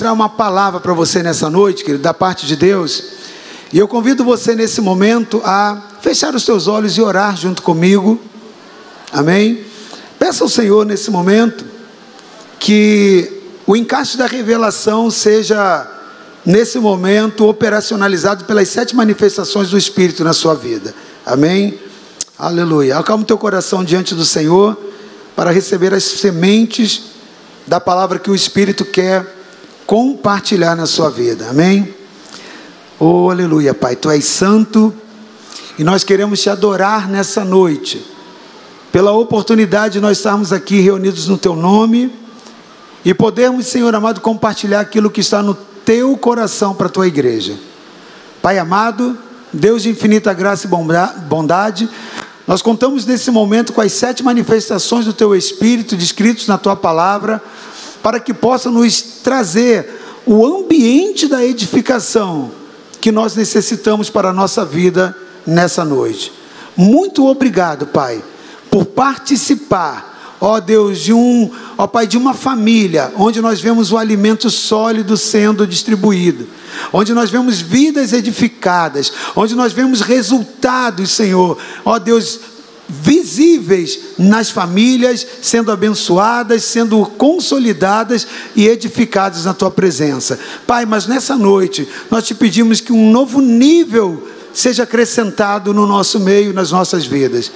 Trazer uma palavra para você nessa noite, querido, da parte de Deus. E eu convido você nesse momento a fechar os seus olhos e orar junto comigo. Amém? Peça ao Senhor nesse momento que o encaixe da revelação seja, nesse momento, operacionalizado pelas sete manifestações do Espírito na sua vida. Amém? Aleluia. Acalma o teu coração diante do Senhor para receber as sementes da palavra que o Espírito quer compartilhar na sua vida. Amém? Oh, aleluia, Pai. Tu és santo e nós queremos te adorar nessa noite. Pela oportunidade de nós estarmos aqui reunidos no teu nome e podermos, Senhor amado, compartilhar aquilo que está no teu coração para a tua igreja. Pai amado, Deus de infinita graça e bondade, nós contamos nesse momento com as sete manifestações do teu Espírito descritos na tua palavra para que possa nos trazer o ambiente da edificação que nós necessitamos para a nossa vida nessa noite. Muito obrigado, Pai, por participar, ó Deus, de um, ó Pai, de uma família onde nós vemos o alimento sólido sendo distribuído, onde nós vemos vidas edificadas, onde nós vemos resultados, Senhor, ó Deus, visíveis nas famílias, sendo abençoadas, sendo consolidadas e edificadas na tua presença. Pai, mas nessa noite nós te pedimos que um novo nível seja acrescentado no nosso meio, nas nossas vidas.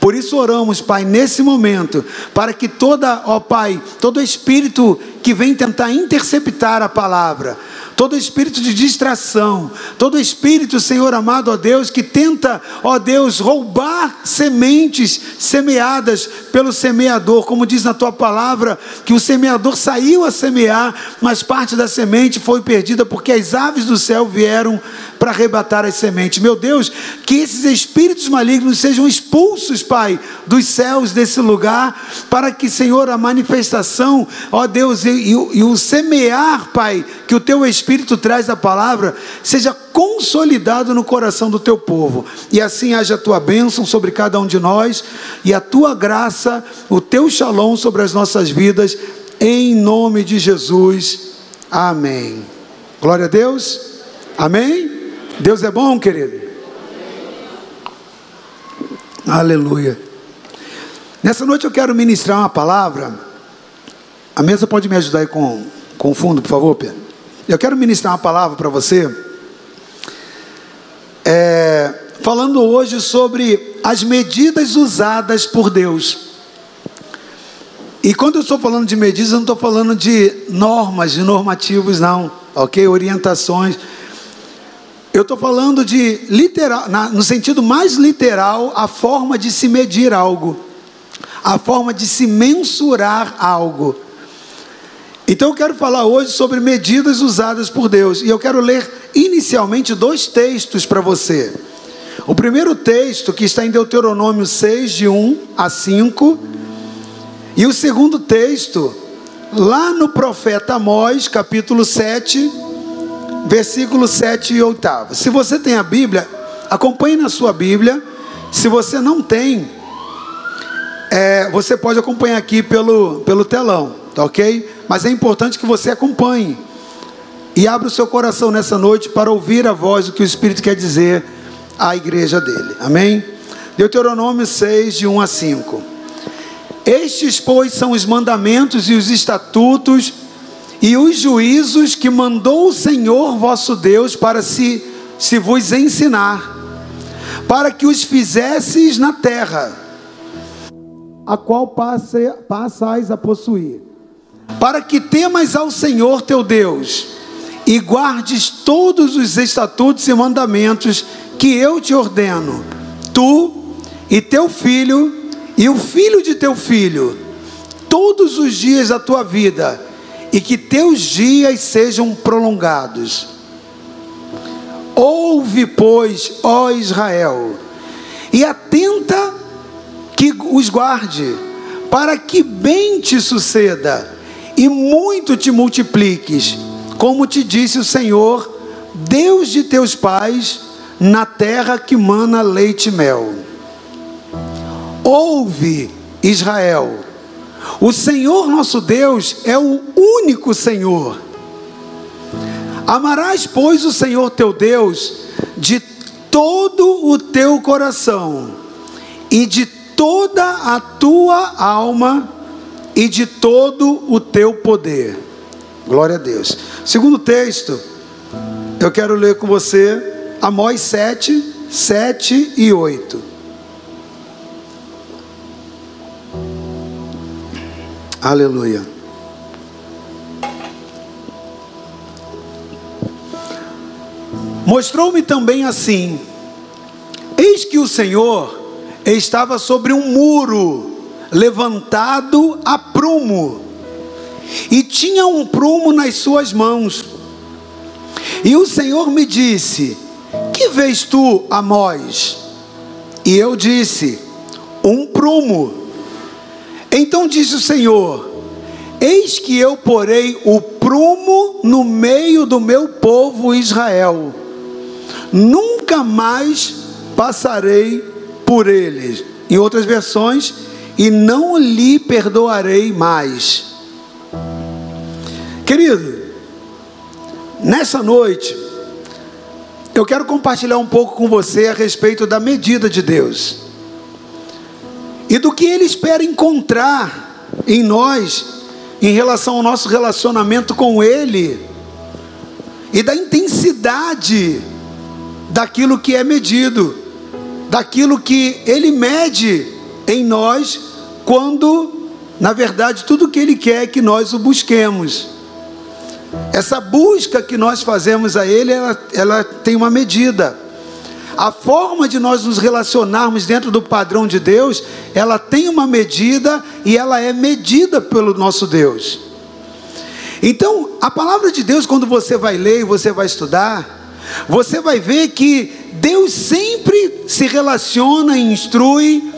Por isso oramos, Pai, nesse momento, para que toda, ó Pai, todo espírito que vem tentar interceptar a palavra, todo espírito de distração, todo espírito, Senhor amado, ó Deus, que tenta, ó Deus, roubar sementes semeadas pelo semeador, como diz na tua palavra, que o semeador saiu a semear, mas parte da semente foi perdida porque as aves do céu vieram para arrebatar as sementes. Meu Deus, que esses espíritos malignos sejam expulsos, Pai, dos céus desse lugar, para que, Senhor, a manifestação, ó Deus, e, e, e o semear, Pai, que o teu Espírito traz a palavra seja consolidado no coração do teu povo. E assim haja a tua bênção sobre cada um de nós e a tua graça, o teu shalom sobre as nossas vidas, em nome de Jesus. Amém. Glória a Deus. Amém. Deus é bom, querido. Aleluia. Nessa noite eu quero ministrar uma palavra. A mesa pode me ajudar aí com, com o fundo, por favor, Pedro? Eu quero ministrar uma palavra para você, é, falando hoje sobre as medidas usadas por Deus. E quando eu estou falando de medidas, eu não estou falando de normas, de normativos, não, ok? Orientações. Eu estou falando de literal, na, no sentido mais literal, a forma de se medir algo, a forma de se mensurar algo. Então eu quero falar hoje sobre medidas usadas por Deus. E eu quero ler inicialmente dois textos para você. O primeiro texto, que está em Deuteronômio 6, de 1 a 5. E o segundo texto, lá no profeta Amós, capítulo 7, versículo 7 e 8. Se você tem a Bíblia, acompanhe na sua Bíblia. Se você não tem, é, você pode acompanhar aqui pelo, pelo telão, tá ok? Mas é importante que você acompanhe e abra o seu coração nessa noite para ouvir a voz do que o Espírito quer dizer à igreja dele. Amém? Deuteronômio 6, de 1 a 5. Estes, pois, são os mandamentos e os estatutos e os juízos que mandou o Senhor vosso Deus para se, se vos ensinar, para que os fizesses na terra, a qual passe, passais a possuir para que temas ao Senhor teu Deus e guardes todos os estatutos e mandamentos que eu te ordeno, tu e teu filho e o filho de teu filho, todos os dias da tua vida, e que teus dias sejam prolongados. Ouve, pois, ó Israel, e atenta que os guarde, para que bem te suceda e muito te multipliques, como te disse o Senhor, Deus de teus pais, na terra que mana leite e mel. Ouve, Israel, o Senhor nosso Deus é o único Senhor. Amarás, pois, o Senhor teu Deus de todo o teu coração e de toda a tua alma e de todo o teu poder. Glória a Deus. Segundo texto, eu quero ler com você Amós 7, 7 e 8. Aleluia. Mostrou-me também assim: eis que o Senhor estava sobre um muro, levantado a prumo, e tinha um prumo nas suas mãos. E o Senhor me disse: Que vês tu, Amós? E eu disse: Um prumo. Então disse o Senhor: Eis que eu porei o prumo no meio do meu povo Israel. Nunca mais passarei por eles. Em outras versões, e não lhe perdoarei mais. Querido, nessa noite, eu quero compartilhar um pouco com você a respeito da medida de Deus e do que Ele espera encontrar em nós em relação ao nosso relacionamento com Ele e da intensidade daquilo que é medido, daquilo que Ele mede em nós, quando, na verdade, tudo que Ele quer é que nós o busquemos. Essa busca que nós fazemos a Ele, ela, ela tem uma medida. A forma de nós nos relacionarmos dentro do padrão de Deus, ela tem uma medida e ela é medida pelo nosso Deus. Então, a palavra de Deus, quando você vai ler e você vai estudar, você vai ver que Deus sempre se relaciona e instrui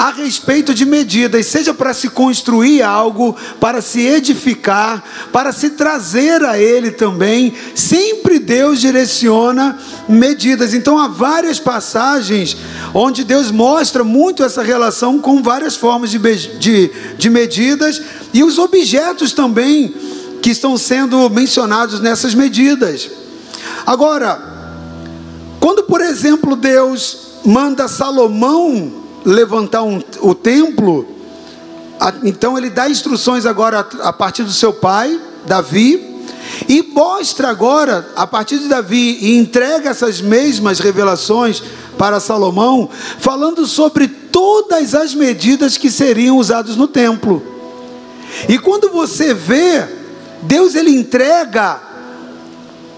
a respeito de medidas, seja para se construir algo, para se edificar, para se trazer a Ele também, sempre Deus direciona medidas. Então há várias passagens onde Deus mostra muito essa relação com várias formas de, de, de medidas e os objetos também que estão sendo mencionados nessas medidas. Agora, quando por exemplo Deus manda Salomão levantar um, o templo, a, então ele dá instruções agora a, a partir do seu pai, Davi, e mostra agora, a partir de Davi, e entrega essas mesmas revelações para Salomão, falando sobre todas as medidas que seriam usadas no templo. E quando você vê, Deus ele entrega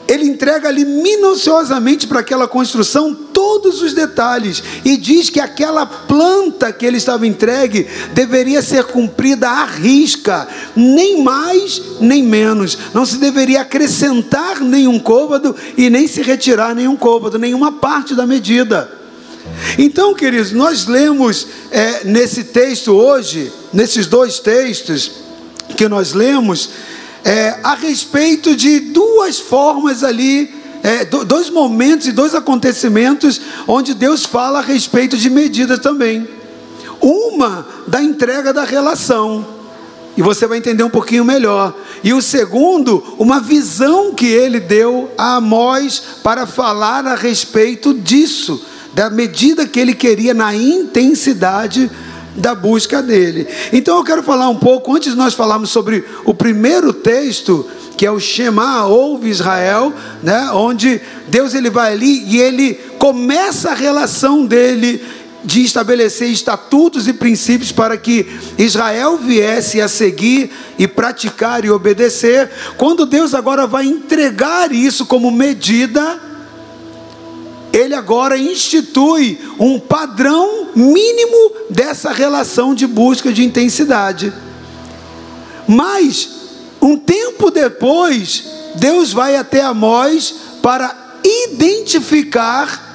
ele entrega ali minuciosamente para aquela construção todos os detalhes e diz que aquela planta que ele estava entregue deveria ser cumprida à risca, nem mais nem menos. Não se deveria acrescentar nenhum côvado e nem se retirar nenhum côvado, nenhuma parte da medida. Então, queridos, nós lemos é, nesse texto hoje, nesses dois textos que nós lemos, é, a respeito de duas formas ali, é, dois momentos e dois acontecimentos onde Deus fala a respeito de medidas também. Uma da entrega da relação, e você vai entender um pouquinho melhor. E o segundo, uma visão que ele deu a Amós para falar a respeito disso, da medida que ele queria na intensidade da busca dele. Então eu quero falar um pouco, antes de nós falarmos sobre o primeiro texto, que é o Shema, ouve Israel, né, onde Deus ele vai ali e ele começa a relação dele de estabelecer estatutos e princípios para que Israel viesse a seguir e praticar e obedecer, quando Deus agora vai entregar isso como medida ele agora institui um padrão mínimo dessa relação de busca de intensidade. Mas, um tempo depois, Deus vai até Amós para identificar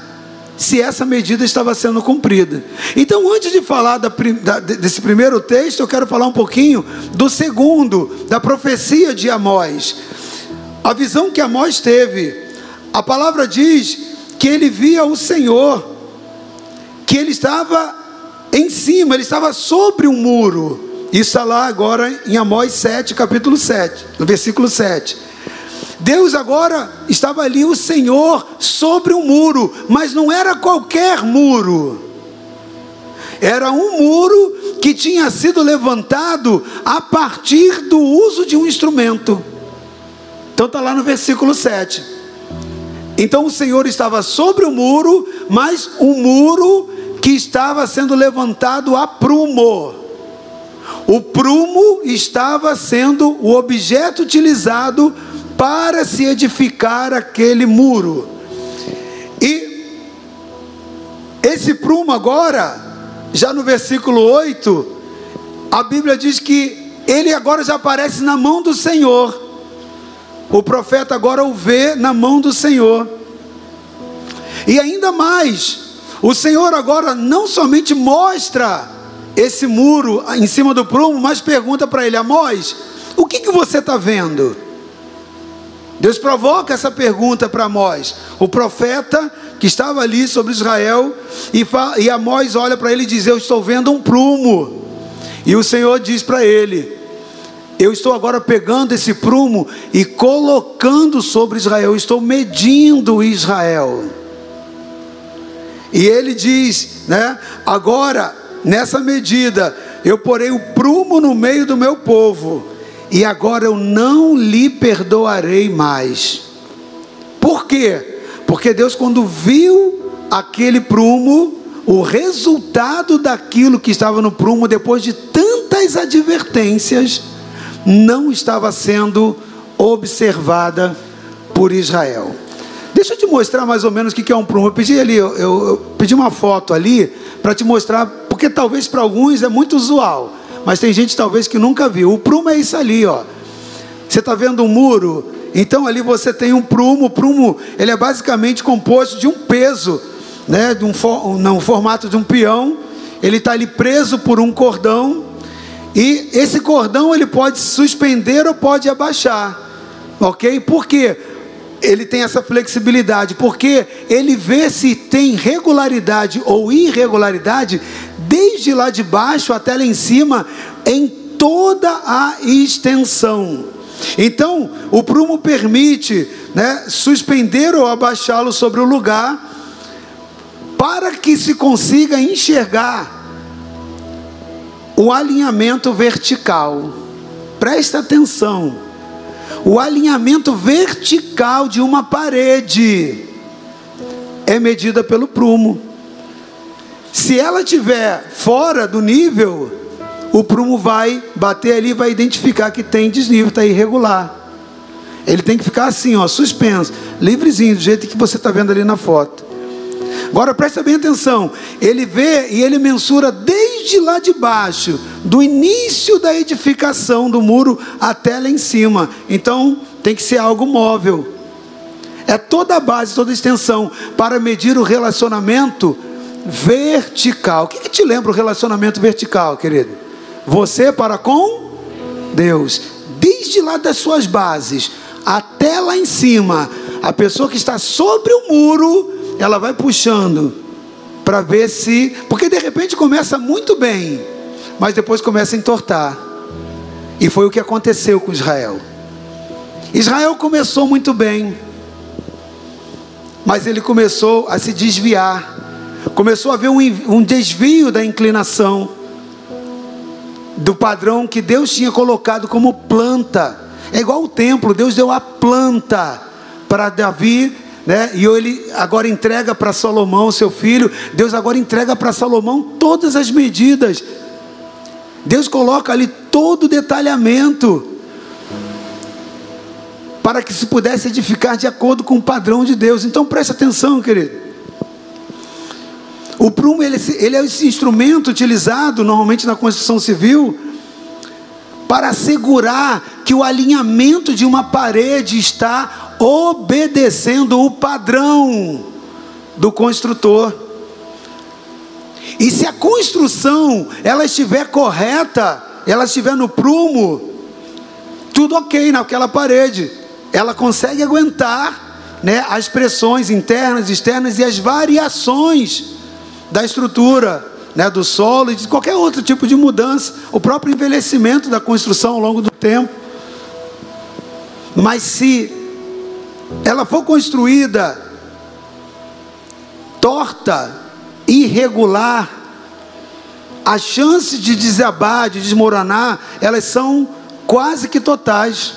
se essa medida estava sendo cumprida. Então, antes de falar da, da, desse primeiro texto, eu quero falar um pouquinho do segundo, da profecia de Amós. A visão que Amós teve. A palavra diz que ele via o Senhor, que ele estava em cima, ele estava sobre um muro. Isso está lá agora em Amós 7, capítulo 7, no versículo 7. Deus agora estava ali, o Senhor, sobre um muro, mas não era qualquer muro. Era um muro que tinha sido levantado a partir do uso de um instrumento. Então está lá no versículo 7. Então o Senhor estava sobre o muro, mas um muro que estava sendo levantado a prumo. O prumo estava sendo o objeto utilizado para se edificar aquele muro. E esse prumo agora já no versículo 8, a Bíblia diz que ele agora já aparece na mão do Senhor. O profeta agora o vê na mão do Senhor. E ainda mais, o Senhor agora não somente mostra esse muro em cima do prumo, mas pergunta para ele: Amós, o que, que você está vendo? Deus provoca essa pergunta para Amós. O profeta que estava ali sobre Israel, e, e Amós olha para ele e diz: Eu estou vendo um prumo. E o Senhor diz para ele: Eu estou agora pegando esse prumo e colocando sobre Israel, estou medindo Israel. E ele diz, né? Agora, nessa medida, eu porei o prumo no meio do meu povo, e agora eu não lhe perdoarei mais. Por quê? Porque Deus, quando viu aquele prumo, o resultado daquilo que estava no prumo, depois de tantas advertências, não estava sendo observada por Israel. Deixa eu te mostrar mais ou menos o que é um prumo. Eu pedi ali, eu, eu, pedi uma foto ali para te mostrar, porque talvez para alguns é muito usual, mas tem gente talvez que nunca viu. O prumo é isso ali, ó. Você está vendo um muro? Então ali você tem um prumo, o prumo ele é basicamente composto de um peso, né, de um for, no formato de um peão. Ele está ali preso por um cordão e esse cordão ele pode suspender ou pode abaixar, ok? Por quê? Ele tem essa flexibilidade, porque ele vê se tem regularidade ou irregularidade desde lá de baixo até lá em cima, em toda a extensão. Então, o prumo permite né, suspender ou abaixá-lo sobre o lugar, para que se consiga enxergar o alinhamento vertical. Presta atenção. O alinhamento vertical de uma parede é medida pelo prumo. Se ela estiver fora do nível, o prumo vai bater ali, vai identificar que tem desnível, está irregular. Ele tem que ficar assim, ó, suspenso, livrezinho, do jeito que você está vendo ali na foto. Agora presta bem atenção. Ele vê e ele mensura desde lá de baixo, do início da edificação do muro até lá em cima. Então tem que ser algo móvel. É toda a base, toda a extensão para medir o relacionamento vertical. O que, que te lembra o relacionamento vertical, querido? Você para com Deus, desde lá das suas bases até lá em cima, a pessoa que está sobre o muro, ela vai puxando para ver se, porque de repente começa muito bem, mas depois começa a entortar. E foi o que aconteceu com Israel. Israel começou muito bem, mas ele começou a se desviar, começou a haver um, um desvio da inclinação do padrão que Deus tinha colocado como planta. É igual o templo, Deus deu a planta para Davi, né? E ele agora entrega para Salomão, seu filho. Deus agora entrega para Salomão todas as medidas. Deus coloca ali todo o detalhamento para que se pudesse edificar de acordo com o padrão de Deus. Então preste atenção, querido. O prumo ele, ele é esse instrumento utilizado normalmente na construção civil para assegurar que o alinhamento de uma parede está obedecendo o padrão do construtor. E se a construção ela estiver correta, ela estiver no prumo, tudo ok naquela parede. Ela consegue aguentar né, as pressões internas, externas e as variações da estrutura, né, do solo e de qualquer outro tipo de mudança, o próprio envelhecimento da construção ao longo do tempo. Mas se ela for construída torta, irregular, as chances de desabar, de desmoronar, elas são quase que totais,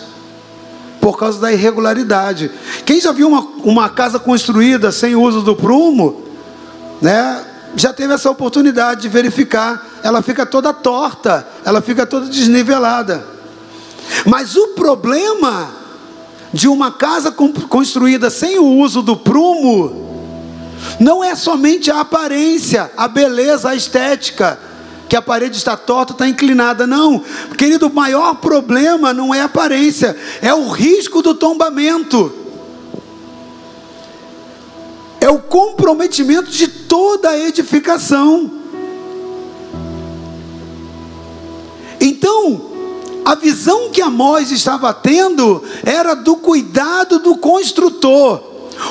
por causa da irregularidade. Quem já viu uma, uma casa construída sem uso do prumo, né, já teve essa oportunidade de verificar, ela fica toda torta, ela fica toda desnivelada. Mas o problema de uma casa construída sem o uso do prumo não é somente a aparência, a beleza, a estética, que a parede está torta, está inclinada. Não, querido, o maior problema não é a aparência, é o risco do tombamento. É o comprometimento de toda a edificação. Então, a visão que Amós estava tendo era do cuidado do construtor.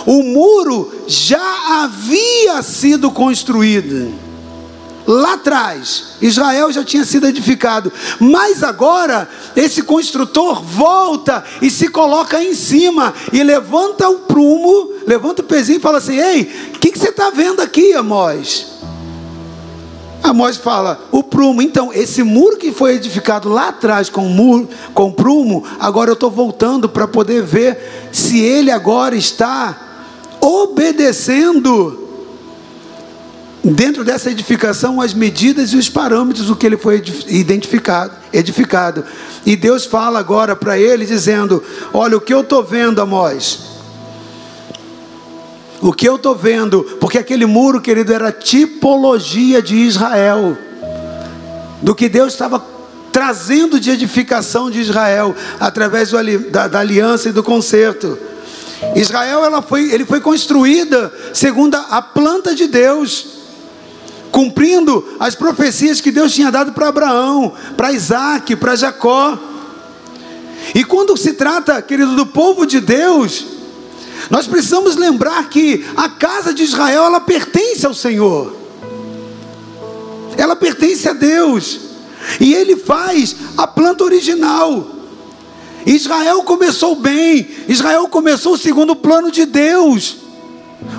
O muro já havia sido construído. Lá atrás, Israel já tinha sido edificado, mas agora esse construtor volta e se coloca em cima e levanta o prumo, levanta o pezinho e fala assim: Ei, o que, que, você está vendo aqui, Amós? Amós fala: O prumo, então, esse muro que foi edificado lá atrás com muro, com prumo, agora eu estou voltando para poder ver se ele agora está obedecendo dentro dessa edificação as medidas e os parâmetros do que ele foi identificado, edificado. E Deus fala agora para ele dizendo: "Olha o que eu estou vendo, Amós. O que eu estou vendo, porque aquele muro, querido, era tipologia de Israel, do que Deus estava trazendo de edificação de Israel através do, da, da aliança e do conserto. Israel ela foi, ele foi construída segundo a planta de Deus cumprindo as profecias que Deus tinha dado para Abraão, para Isaac, para Jacó. E quando se trata, querido, do povo de Deus, nós precisamos lembrar que a casa de Israel ela pertence ao Senhor. Ela pertence a Deus. E ele faz a planta original. Israel começou bem, Israel começou segundo o plano de Deus.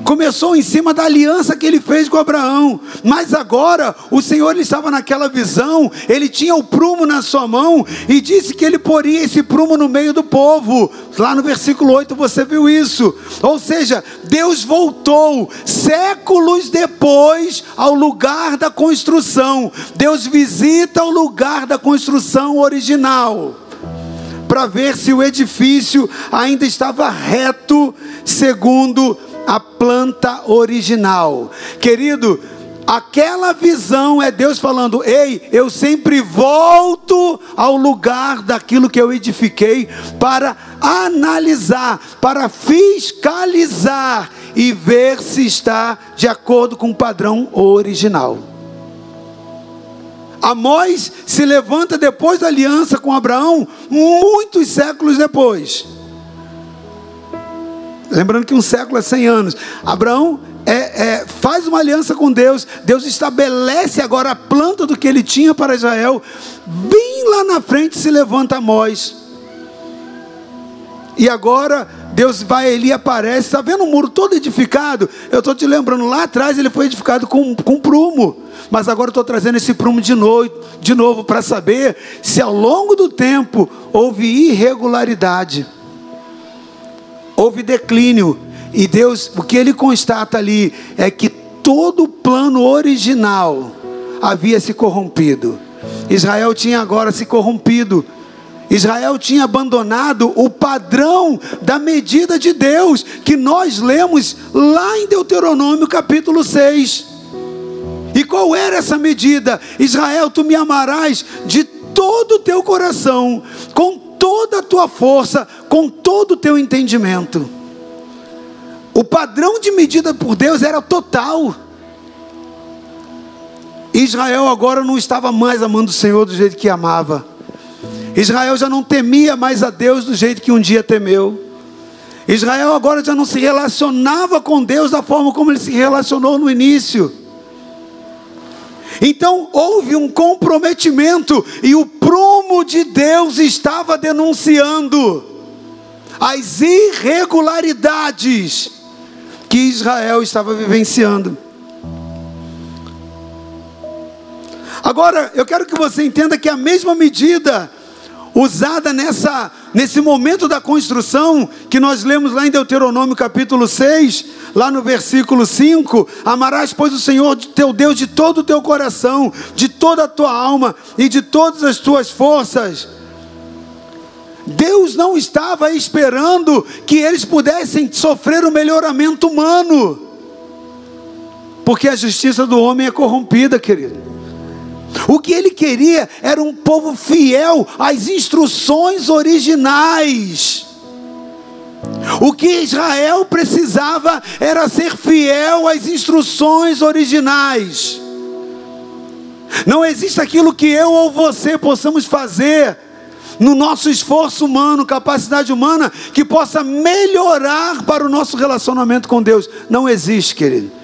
Começou em cima da aliança que ele fez com Abraão, mas agora o Senhor estava naquela visão, ele tinha o prumo na sua mão e disse que ele poria esse prumo no meio do povo. Lá no versículo 8 você viu isso. Ou seja, Deus voltou séculos depois ao lugar da construção. Deus visita o lugar da construção original para ver se o edifício ainda estava reto segundo a planta original. Querido, aquela visão é Deus falando: Ei, eu sempre volto ao lugar daquilo que eu edifiquei para analisar, para fiscalizar e ver se está de acordo com o padrão original. Amós se levanta depois da aliança com Abraão, muitos séculos depois. Lembrando que um século é 100 anos. Abraão é, é, faz uma aliança com Deus. Deus estabelece agora a planta do que ele tinha para Israel. Bem lá na frente se levanta Amós. E agora Deus vai, ele aparece. Está vendo o muro todo edificado? Eu estou te lembrando, lá atrás ele foi edificado com, com prumo. Mas agora estou trazendo esse prumo de novo, de novo para saber se ao longo do tempo houve irregularidade houve declínio. E Deus, o que ele constata ali é que todo o plano original havia se corrompido. Israel tinha agora se corrompido. Israel tinha abandonado o padrão da medida de Deus, que nós lemos lá em Deuteronômio capítulo 6. E qual era essa medida? Israel, tu me amarás de todo o teu coração, com toda a tua força, com todo o teu entendimento. O padrão de medida por Deus era total. Israel agora não estava mais amando o Senhor do jeito que amava. Israel já não temia mais a Deus do jeito que um dia temeu. Israel agora já não se relacionava com Deus da forma como ele se relacionou no início. Então houve um comprometimento e o prumo de Deus estava denunciando as irregularidades que Israel estava vivenciando. Agora, eu quero que você entenda que a mesma medida usada nessa nesse momento da construção que nós lemos lá em Deuteronômio capítulo 6, lá no versículo 5, amarás pois o Senhor teu Deus de todo o teu coração, de toda a tua alma e de todas as tuas forças. Deus não estava esperando que eles pudessem sofrer o melhoramento humano. Porque a justiça do homem é corrompida, querido. O que ele queria era um povo fiel às instruções originais. O que Israel precisava era ser fiel às instruções originais. Não existe aquilo que eu ou você possamos fazer no nosso esforço humano, capacidade humana, que possa melhorar para o nosso relacionamento com Deus. Não existe, querido.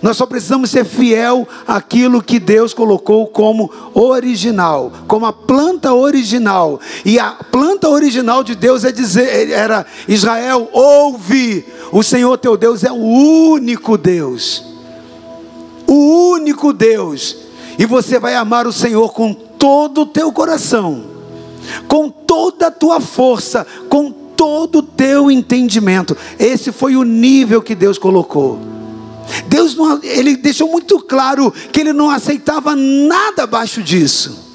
Nós só precisamos ser fiel àquilo que Deus colocou como original, como a planta original. E a planta original de Deus é dizer, era Israel, ouve, o Senhor teu Deus é o único Deus. O único Deus. E você vai amar o Senhor com todo o teu coração, com toda a tua força, com todo o teu entendimento. Esse foi o nível que Deus colocou. Deus não, ele deixou muito claro que ele não aceitava nada abaixo disso.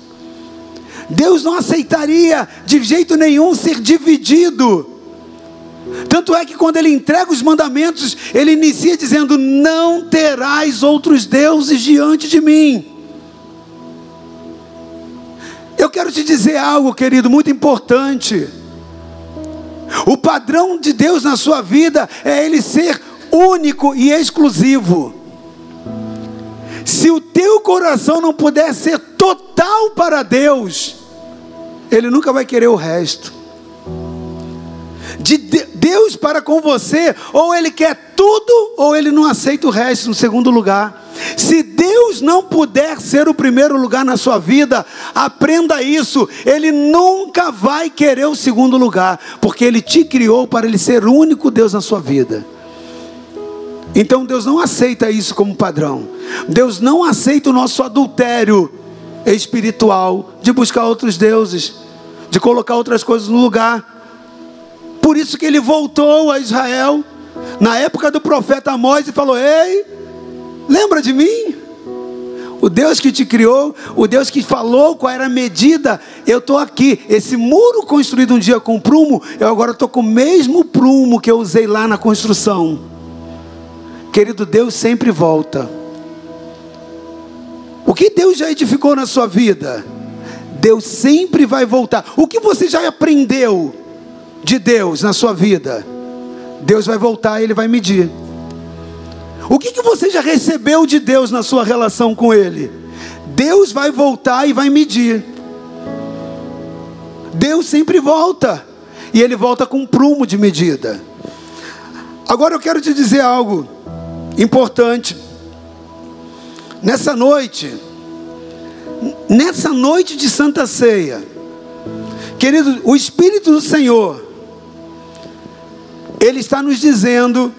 Deus não aceitaria de jeito nenhum ser dividido. Tanto é que quando ele entrega os mandamentos, ele inicia dizendo: Não terás outros deuses diante de mim. Eu quero te dizer algo, querido, muito importante. O padrão de Deus na sua vida é ele ser único e exclusivo. Se o teu coração não puder ser total para Deus, Ele nunca vai querer o resto. De Deus para com você, ou Ele quer tudo, ou Ele não aceita o resto no segundo lugar. Se Deus não puder ser o primeiro lugar na sua vida, aprenda isso. Ele nunca vai querer o segundo lugar, porque Ele te criou para Ele ser o único Deus na sua vida. Então Deus não aceita isso como padrão. Deus não aceita o nosso adultério espiritual de buscar outros deuses, de colocar outras coisas no lugar. Por isso que ele voltou a Israel na época do profeta Amós e falou: "Ei, lembra de mim? O Deus que te criou, o Deus que falou qual era a medida, eu estou aqui. Esse muro construído um dia com prumo, eu agora estou com o mesmo prumo que eu usei lá na construção. Querido, Deus sempre volta. O que Deus já edificou na sua vida, Deus sempre vai voltar. O que você já aprendeu de Deus na sua vida, Deus vai voltar e Ele vai medir. O que, que você já recebeu de Deus na sua relação com Ele? Deus vai voltar e vai medir. Deus sempre volta. E Ele volta com um prumo de medida. Agora eu quero te dizer algo importante. Nessa noite, nessa noite de Santa Ceia, querido, o Espírito do Senhor, Ele está nos dizendo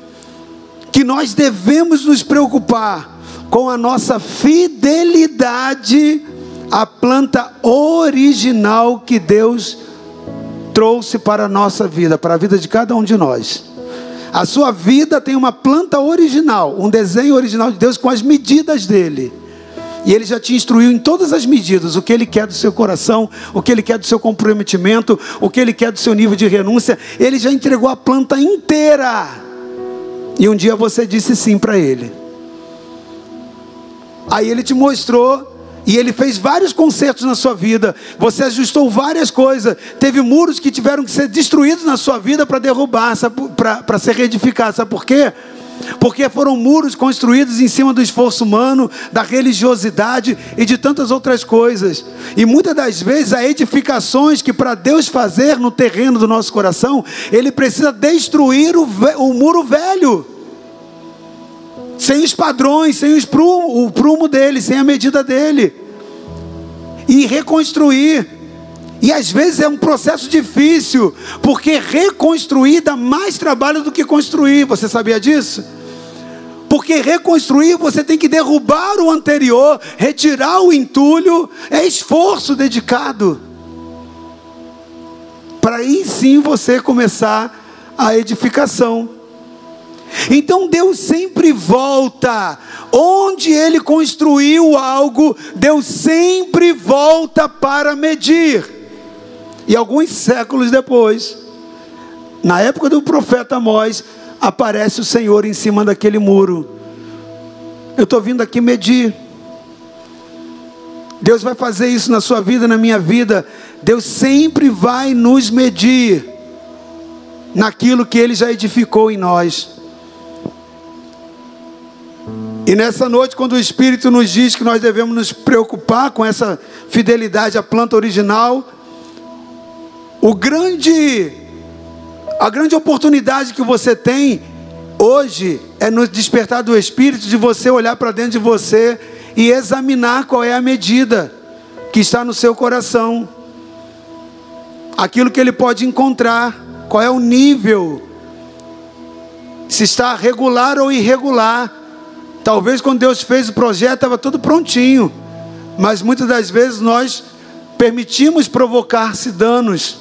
que nós devemos nos preocupar com a nossa fidelidade à planta original que Deus trouxe para a nossa vida, para a vida de cada um de nós. A sua vida tem uma planta original, um desenho original de Deus com as medidas dele. E ele já te instruiu em todas as medidas, o que ele quer do seu coração, o que ele quer do seu comprometimento, o que ele quer do seu nível de renúncia. Ele já entregou a planta inteira. E um dia você disse sim para ele. Aí ele te mostrou e ele fez vários concertos na sua vida. Você ajustou várias coisas. Teve muros que tiveram que ser destruídos na sua vida para derrubar, para ser reedificados. Sabe por quê? Porque foram muros construídos em cima do esforço humano, da religiosidade e de tantas outras coisas. E muitas das vezes há edificações que para Deus fazer no terreno do nosso coração, Ele precisa destruir o, o muro velho sem os padrões, sem os prumo, o prumo dele, sem a medida dele. E reconstruir. E às vezes é um processo difícil, porque reconstruir dá mais trabalho do que construir. Você sabia disso? Porque reconstruir você tem que derrubar o anterior, retirar o entulho, é esforço dedicado. Para aí sim você começar a edificação. Então Deus sempre volta. Onde Ele construiu algo, Deus sempre volta para medir. E alguns séculos depois, na época do profeta Amós, aparece o Senhor em cima daquele muro. Eu estou vindo aqui medir. Deus vai fazer isso na sua vida, na minha vida. Deus sempre vai nos medir naquilo que Ele já edificou em nós. E nessa noite, quando o Espírito nos diz que nós devemos nos preocupar com essa fidelidade à planta original, o grande, a grande oportunidade que você tem hoje é no despertar do Espírito de você olhar para dentro de você e examinar qual é a medida que está no seu coração, aquilo que ele pode encontrar, qual é o nível, se está regular ou irregular. Talvez quando Deus fez o projeto estava tudo prontinho, mas muitas das vezes nós permitimos provocar-se danos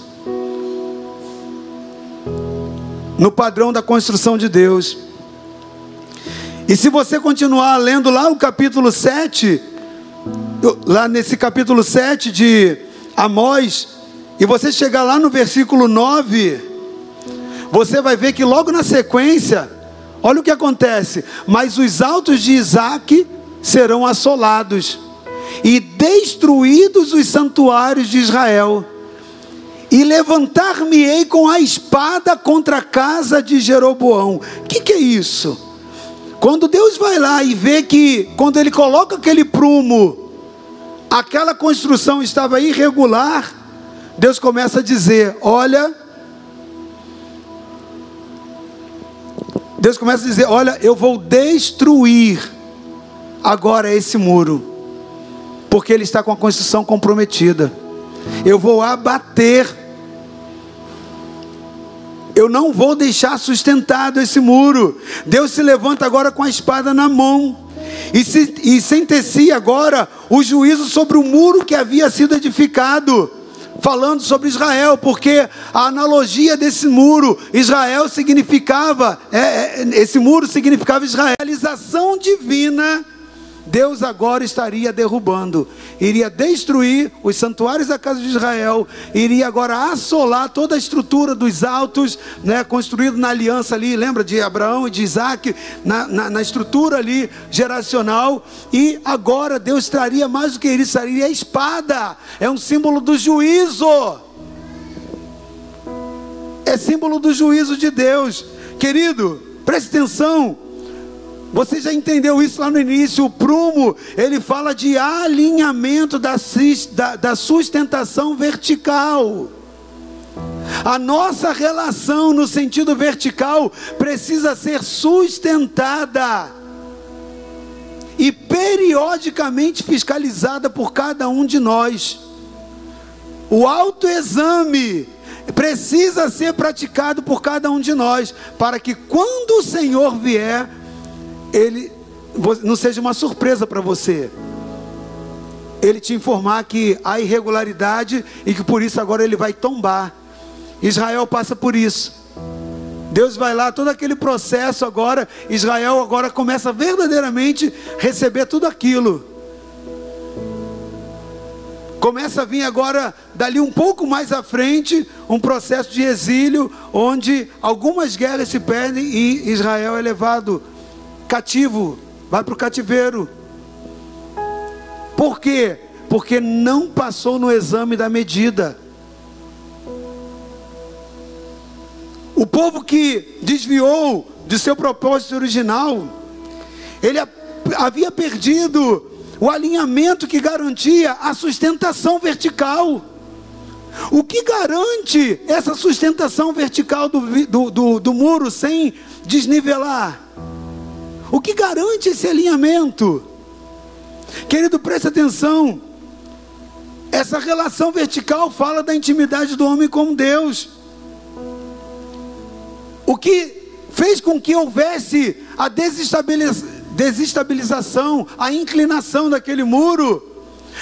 no padrão da construção de Deus. E se você continuar lendo lá o capítulo 7, lá nesse capítulo 7 de Amós, e você chegar lá no versículo 9, você vai ver que logo na sequência, olha o que acontece: Mas os altos de Isaac serão assolados, e destruídos os santuários de Israel e levantar-me-ei com a espada contra a casa de Jeroboão. O que, que é isso? Quando Deus vai lá e vê que, quando Ele coloca aquele prumo, aquela construção estava irregular, Deus começa a dizer: Olha, Deus começa a dizer: Olha, eu vou destruir agora esse muro, porque ele está com a construção comprometida. Eu vou abater eu não vou deixar sustentado esse muro. Deus se levanta agora com a espada na mão. E, se, e sentencia agora o juízo sobre o muro que havia sido edificado. Falando sobre Israel, porque a analogia desse muro, Israel significava, é, é, esse muro significava Israel, realização divina Deus agora estaria derrubando, iria destruir os santuários da casa de Israel, iria agora assolar toda a estrutura dos altos, né, construído na aliança ali, lembra de Abraão e de Isaac, na, na, na estrutura ali geracional, e agora Deus traria mais do que isso, traria a espada, é um símbolo do juízo, é símbolo do juízo de Deus, querido, preste atenção, você já entendeu isso lá no início? O prumo, ele fala de alinhamento da, sustentação vertical. A nossa relação no sentido vertical precisa ser sustentada e periodicamente fiscalizada por cada um de nós. O autoexame precisa ser praticado por cada um de nós, para que quando o Senhor vier, ele não seja uma surpresa para você. Ele te informar que há irregularidade e que por isso agora ele vai tombar. Israel passa por isso. Deus vai lá, todo aquele processo agora, Israel agora começa verdadeiramente receber tudo aquilo. Começa a vir agora, dali um pouco mais à frente, um processo de exílio, onde algumas guerras se perdem e Israel é levado cativo, vai para o cativeiro. Por quê? Porque não passou no exame da medida. O povo que desviou de seu propósito original, ele havia perdido o alinhamento que garantia a sustentação vertical. O que garante essa sustentação vertical do, do, do, do muro sem desnivelar? O que garante esse alinhamento? Querido, preste atenção. Essa relação vertical fala da intimidade do homem com Deus. O que fez com que houvesse a desestabilização, a inclinação daquele muro,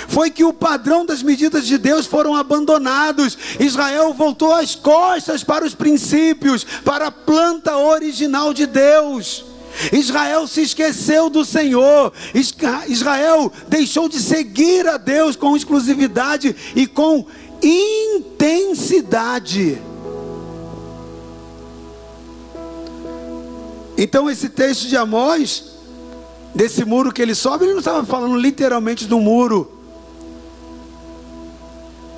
foi que o padrão das medidas de Deus foram abandonados. Israel voltou as costas para os princípios, para a planta original de Deus. Israel se esqueceu do Senhor. Israel deixou de seguir a Deus com exclusividade e com intensidade. Então, esse texto de Amós, desse muro que ele sobe, ele não estava falando literalmente do muro,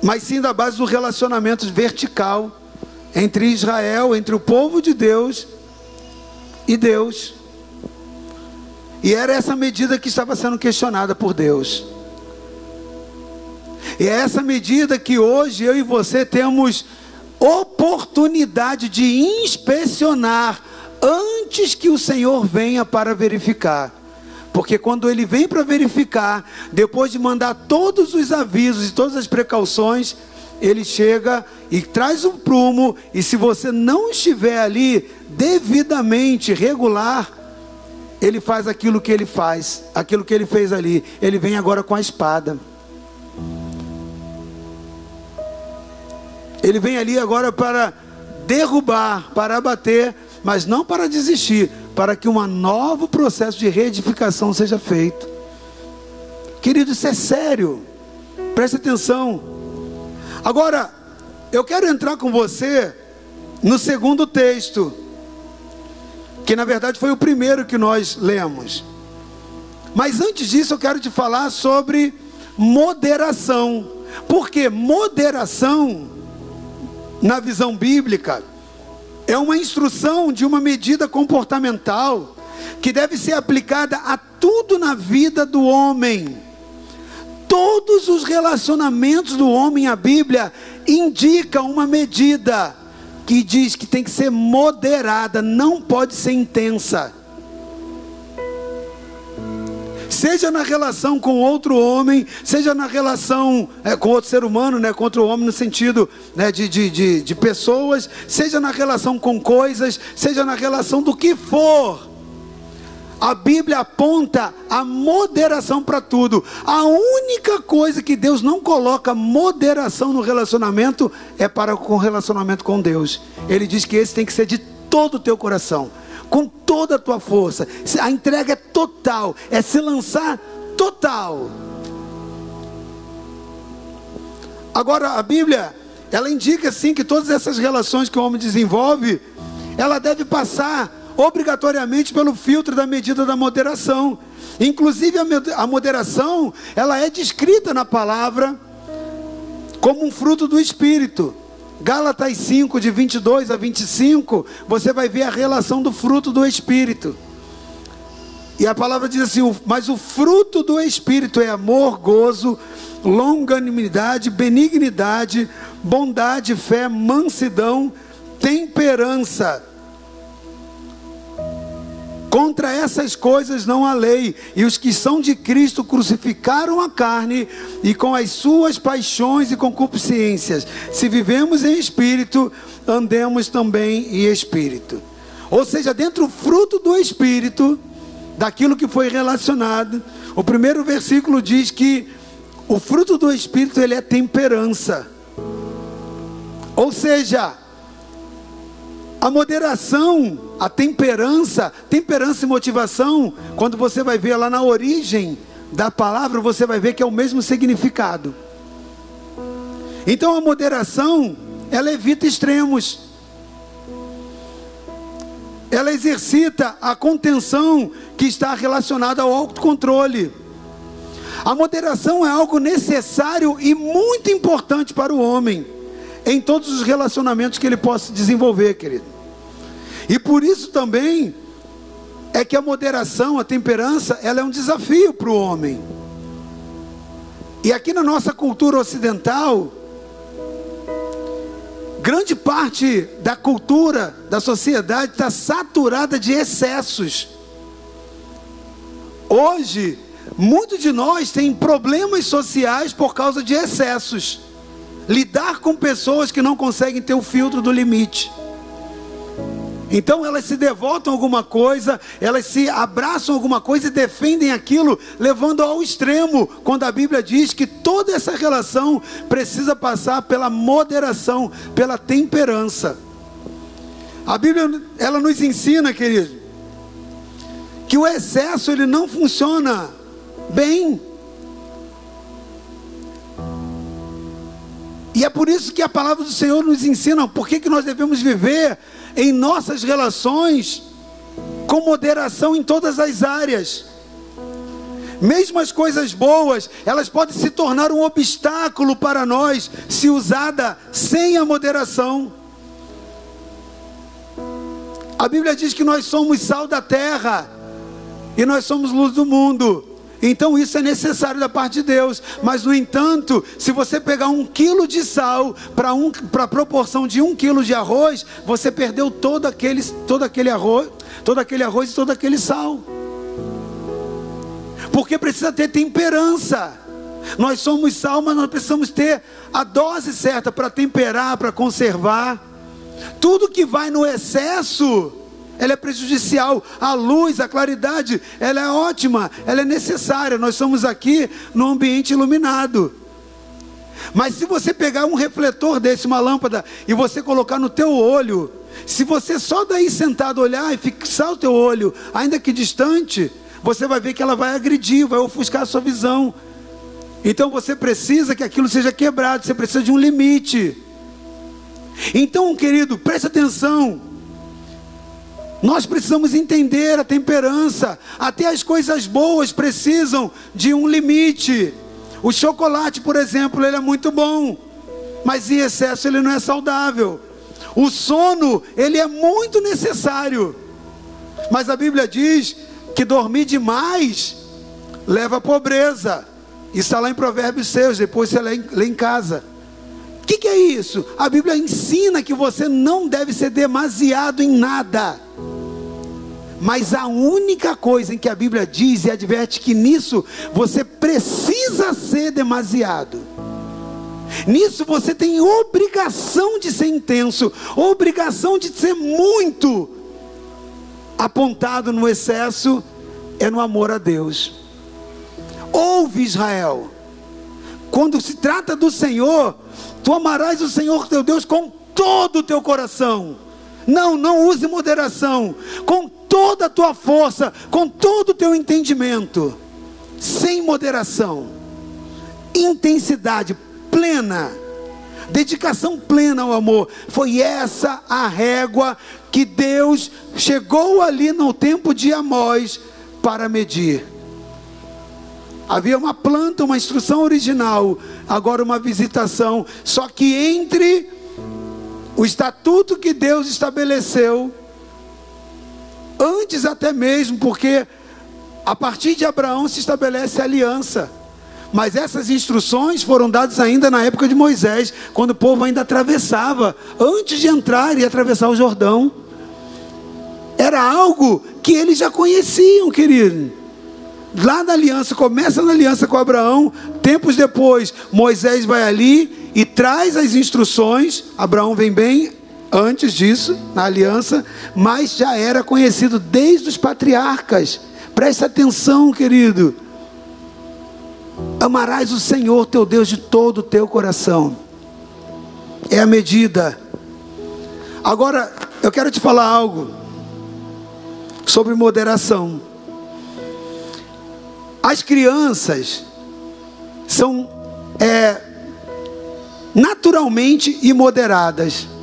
mas sim da base do relacionamento vertical entre Israel, entre o povo de Deus e Deus. E era essa medida que estava sendo questionada por Deus. E é essa medida que hoje eu e você temos oportunidade de inspecionar antes que o Senhor venha para verificar. Porque quando ele vem para verificar, depois de mandar todos os avisos e todas as precauções, ele chega e traz um prumo, e se você não estiver ali devidamente regular, ele faz aquilo que ele faz, aquilo que ele fez ali. Ele vem agora com a espada. Ele vem ali agora para derrubar, para abater, mas não para desistir, para que um novo processo de reedificação seja feito. Querido, isso é sério. Preste atenção. Agora, eu quero entrar com você no segundo texto, que na verdade foi o primeiro que nós lemos. Mas antes disso, eu quero te falar sobre moderação. Porque moderação, na visão bíblica, é uma instrução de uma medida comportamental que deve ser aplicada a tudo na vida do homem. Todos os relacionamentos do homem, a Bíblia indica uma medida que diz que tem que ser moderada, não pode ser intensa seja na relação com outro homem, seja na relação é, com outro ser humano, né, com outro homem no sentido né, de, de, de, de pessoas, seja na relação com coisas, seja na relação do que for. A Bíblia aponta a moderação para tudo. A única coisa que Deus não coloca moderação no relacionamento é para o relacionamento com Deus. Ele diz que esse tem que ser de todo o teu coração com toda a tua força. A entrega é total, é se lançar total. Agora a Bíblia, ela indica sim que todas essas relações que o homem desenvolve, ela deve passar obrigatoriamente pelo filtro da medida da moderação. Inclusive a moderação, ela é descrita na palavra como um fruto do espírito. Gálatas 5, de 22 a 25, você vai ver a relação do fruto do Espírito. E a palavra diz assim: Mas o fruto do Espírito é amor, gozo, longanimidade, benignidade, bondade, fé, mansidão, temperança. Contra essas coisas não há lei, e os que são de Cristo crucificaram a carne e com as suas paixões e concupiscências. Se vivemos em espírito, andemos também em espírito. Ou seja, dentro do fruto do espírito, daquilo que foi relacionado, o primeiro versículo diz que o fruto do espírito ele é temperança. Ou seja, a moderação, a temperança, temperança e motivação, quando você vai ver lá na origem da palavra, você vai ver que é o mesmo significado. Então a moderação, ela evita extremos. Ela exercita a contenção que está relacionada ao autocontrole. A moderação é algo necessário e muito importante para o homem, em todos os relacionamentos que ele possa desenvolver, querido. E por isso também é que a moderação, a temperança, ela é um desafio para o homem. E aqui na nossa cultura ocidental, grande parte da cultura, da sociedade está saturada de excessos. Hoje, muitos de nós têm problemas sociais por causa de excessos. Lidar com pessoas que não conseguem ter o filtro do limite. Então elas se devotam a alguma coisa, elas se abraçam a alguma coisa e defendem aquilo, levando ao extremo, quando a Bíblia diz que toda essa relação precisa passar pela moderação, pela temperança. A Bíblia, ela nos ensina, querido, que o excesso ele não funciona bem. E é por isso que a palavra do Senhor nos ensina por que, que nós devemos viver em nossas relações com moderação em todas as áreas. Mesmo as coisas boas, elas podem se tornar um obstáculo para nós se usada sem a moderação. A Bíblia diz que nós somos sal da terra e nós somos luz do mundo. Então isso é necessário da parte de Deus. Mas, no entanto, se você pegar um quilo de sal para um, a proporção de um quilo de arroz, você perdeu todo aquele, todo aquele arroz, todo aquele arroz e todo aquele sal. Porque precisa ter temperança. Nós somos sal, mas nós precisamos ter a dose certa para temperar, para conservar. Tudo que vai no excesso ela é prejudicial. A luz, a claridade, ela é ótima, ela é necessária. Nós somos aqui no ambiente iluminado. Mas se você pegar um refletor desse, uma lâmpada, e você colocar no teu olho, se você só daí sentado olhar e fixar o teu olho, ainda que distante, você vai ver que ela vai agredir, vai ofuscar a sua visão. Então você precisa que aquilo seja quebrado, você precisa de um limite. Então, querido, preste atenção. Nós precisamos entender a temperança. Até as coisas boas precisam de um limite. O chocolate, por exemplo, ele é muito bom, mas em excesso ele não é saudável. O sono, ele é muito necessário. Mas a Bíblia diz que dormir demais leva à pobreza. Isso está lá em Provérbios 6, depois você lê, lê em casa. O que, que é isso? A Bíblia ensina que você não deve ser demasiado em nada. Mas a única coisa em que a Bíblia diz e adverte que nisso você precisa ser demasiado. Nisso você tem obrigação de ser intenso, obrigação de ser muito apontado no excesso é no amor a Deus. Ouve Israel. Quando se trata do Senhor, tu amarás o Senhor teu Deus com todo o teu coração. Não, não use moderação. Com toda a tua força, com todo o teu entendimento, sem moderação, intensidade plena, dedicação plena ao amor. Foi essa a régua que Deus chegou ali no tempo de Amós para medir. Havia uma planta, uma instrução original, agora uma visitação, só que entre o estatuto que Deus estabeleceu Antes até mesmo, porque a partir de Abraão se estabelece a aliança. Mas essas instruções foram dadas ainda na época de Moisés, quando o povo ainda atravessava, antes de entrar e atravessar o Jordão. Era algo que eles já conheciam, querido. Lá na aliança, começa na aliança com Abraão, tempos depois, Moisés vai ali e traz as instruções. Abraão vem bem antes disso, na aliança, mas já era conhecido desde os patriarcas. Preste atenção, querido. Amarás o Senhor teu Deus de todo o teu coração. É a medida. Agora, eu quero te falar algo sobre moderação. As crianças são é, naturalmente imoderadas.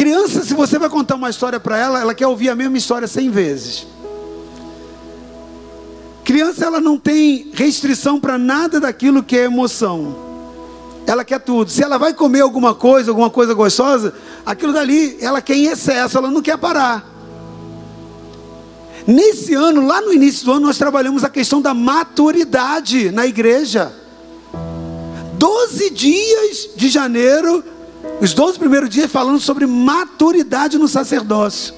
Criança, se você vai contar uma história para ela, ela quer ouvir a mesma história cem vezes. Criança, ela não tem restrição para nada daquilo que é emoção. Ela quer tudo. Se ela vai comer alguma coisa, alguma coisa gostosa, aquilo dali ela quer em excesso, ela não quer parar. Nesse ano, lá no início do ano, nós trabalhamos a questão da maturidade na igreja. Doze dias de janeiro os 12 primeiros dias falando sobre maturidade no sacerdócio.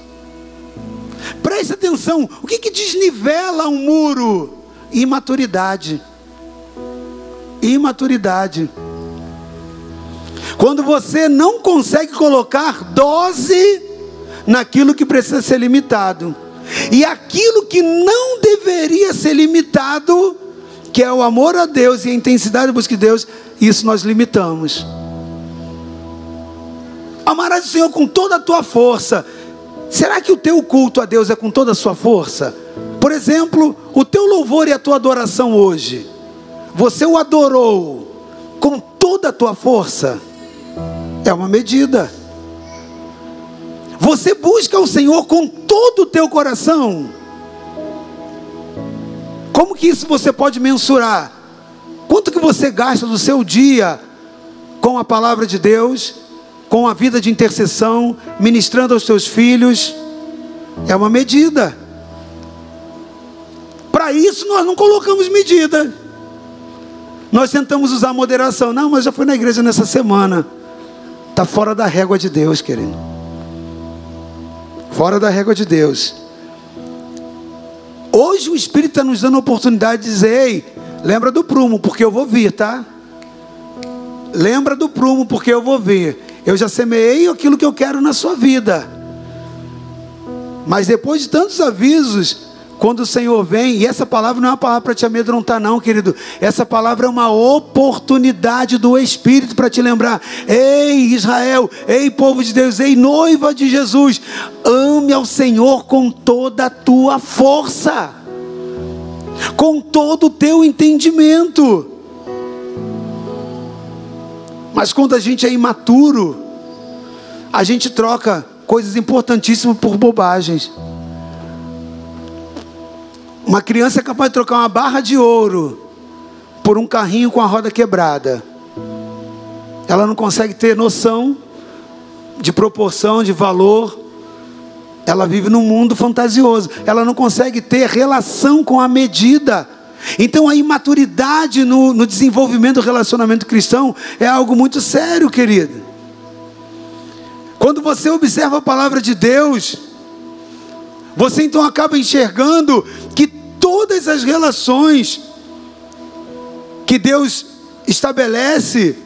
Preste atenção, o que, que desnivela um muro? Imaturidade. Imaturidade. Quando você não consegue colocar dose naquilo que precisa ser limitado. E aquilo que não deveria ser limitado, que é o amor a Deus e a intensidade da busca de Deus, isso nós limitamos. Amarás o Senhor com toda a tua força. Será que o teu culto a Deus é com toda a sua força? Por exemplo, o teu louvor e a tua adoração hoje. Você o adorou com toda a tua força? É uma medida. Você busca o Senhor com todo o teu coração? Como que isso você pode mensurar? Quanto que você gasta do seu dia com a palavra de Deus, com a vida de intercessão, ministrando aos seus filhos? É uma medida. Para isso nós não colocamos medida. Nós tentamos usar moderação. Não, mas já fui na igreja nessa semana. Está fora da régua de Deus, querido fora da régua de Deus. Hoje o Espírito está nos dando a oportunidade de dizer: ei, lembra do prumo, porque eu vou vir, tá? Lembra do prumo, porque eu vou vir. Eu já semeei aquilo que eu quero na sua vida. Mas depois de tantos avisos, quando o Senhor vem, e essa palavra não é uma palavra para te amedrontar, não, querido. Essa palavra é uma oportunidade do Espírito para te lembrar: ei, Israel, ei, povo de Deus, ei, noiva de Jesus, ame ao Senhor com toda a tua força, com todo o teu entendimento. Mas quando a gente é imaturo, a gente troca coisas importantíssimas por bobagens. Uma criança é capaz de trocar uma barra de ouro por um carrinho com a roda quebrada. Ela não consegue ter noção de proporção, de valor. Ela vive num mundo fantasioso. Ela não consegue ter relação com a medida. Então a imaturidade no, no desenvolvimento do relacionamento cristão é algo muito sério, querido. Quando você observa a palavra de Deus, você então acaba enxergando que todas as relações que Deus estabelece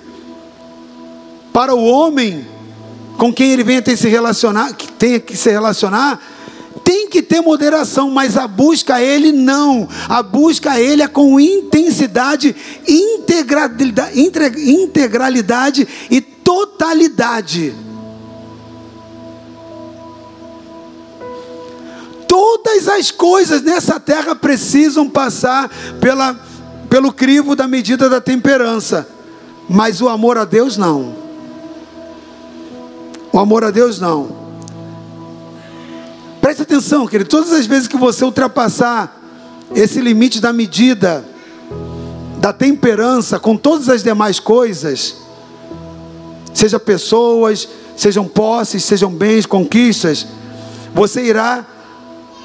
para o homem com quem ele venha ter se relacionar, que tenha que se relacionar, tem que ter moderação, mas a busca a ele não. A busca a ele é com intensidade, integralidade, e totalidade. Todas as coisas nessa terra precisam passar pela, pelo crivo da medida da temperança, mas o amor a Deus não. O amor a Deus não. Preste atenção, querido. Todas as vezes que você ultrapassar esse limite da medida, da temperança com todas as demais coisas, seja pessoas, sejam posses, sejam bens, conquistas, você irá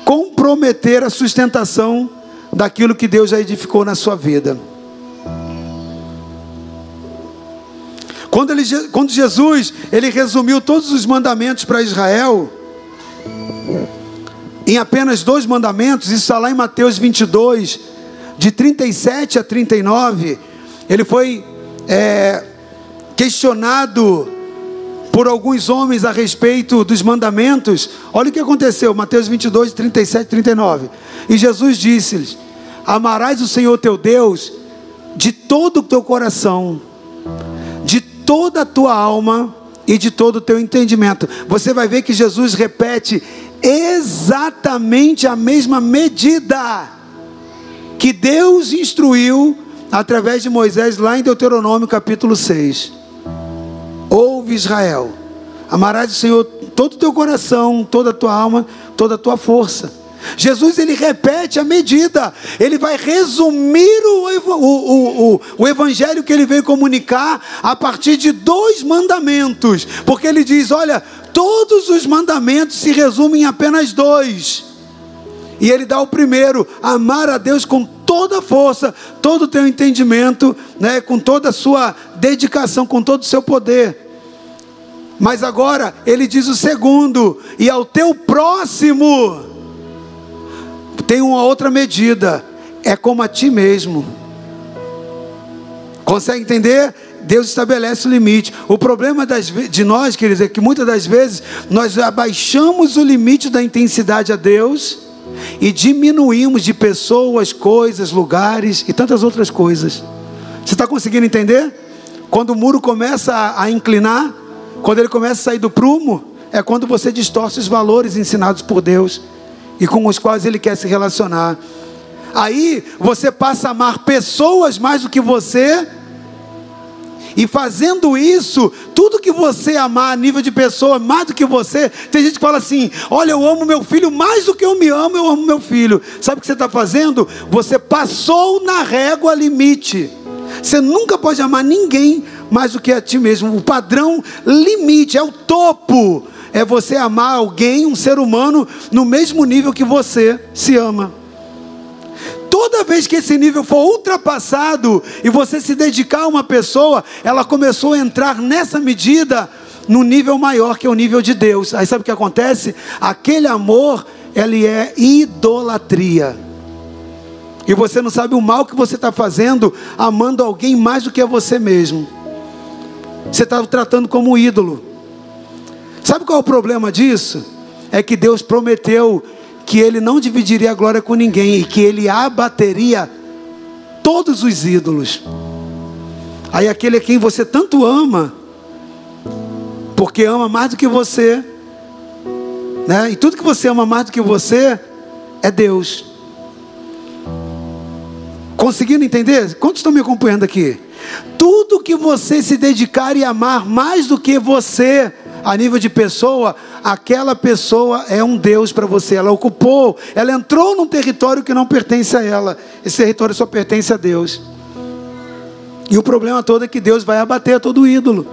comprometer a sustentação daquilo que Deus já edificou na sua vida. Quando, ele, quando Jesus ele resumiu todos os mandamentos para Israel, em apenas dois mandamentos, isso está lá em Mateus 22, de 37 a 39, ele foi é, questionado por alguns homens a respeito dos mandamentos. Olha o que aconteceu, Mateus 22, 37 e 39. E Jesus disse-lhes: Amarás o Senhor teu Deus de todo o teu coração, de toda a tua alma e de todo o teu entendimento. Você vai ver que Jesus repete exatamente a mesma medida que Deus instruiu através de Moisés lá em Deuteronômio capítulo 6. Ouve Israel, amarás o Senhor todo o teu coração, toda a tua alma, toda a tua força. Jesus ele repete a medida, ele vai resumir o, o, o, o, evangelho que ele veio comunicar a partir de dois mandamentos, porque ele diz: olha, todos os mandamentos se resumem em apenas dois. E ele dá o primeiro: amar a Deus com toda a força, todo o teu entendimento, né, com toda a sua dedicação, com todo o seu poder. Mas agora ele diz o segundo: e ao teu próximo Tem uma outra medida, é como a ti mesmo. Consegue entender? Deus estabelece o limite. O problema das, de nós, queridos, é que muitas das vezes nós abaixamos o limite da intensidade a Deus e diminuímos de pessoas, coisas, lugares e tantas outras coisas. Você está conseguindo entender? Quando o muro começa a, a inclinar, quando ele começa a sair do prumo, é quando você distorce os valores ensinados por Deus e com os quais ele quer se relacionar. Aí você passa a amar pessoas mais do que você e fazendo isso, tudo que você amar a nível de pessoa, mais do que você, tem gente que fala assim: Olha, eu amo meu filho mais do que eu me amo, eu amo meu filho. Sabe o que você está fazendo? Você passou na régua limite. Você nunca pode amar ninguém mais do que a ti mesmo. O padrão limite, é o topo. É você amar alguém, um ser humano, no mesmo nível que você se ama toda vez que esse nível for ultrapassado e você se dedicar a uma pessoa, ela começou a entrar nessa medida no nível maior que é o nível de Deus. Aí sabe o que acontece? Aquele amor, ele é idolatria. E você não sabe o mal que você está fazendo amando alguém mais do que a você mesmo. Você está tratando como ídolo. Sabe qual é o problema disso? É que Deus prometeu que ele não dividiria a glória com ninguém e que ele abateria todos os ídolos. Aí aquele a quem você tanto ama, porque ama mais do que você, né? E tudo que você ama mais do que você é Deus. Conseguindo entender? Quantos estão me acompanhando aqui? Tudo que você se dedicar e amar mais do que você, a nível de pessoa, aquela pessoa é um Deus para você. Ela ocupou, ela entrou num território que não pertence a ela. Esse território só pertence a Deus. E o problema todo é que Deus vai abater todo ídolo.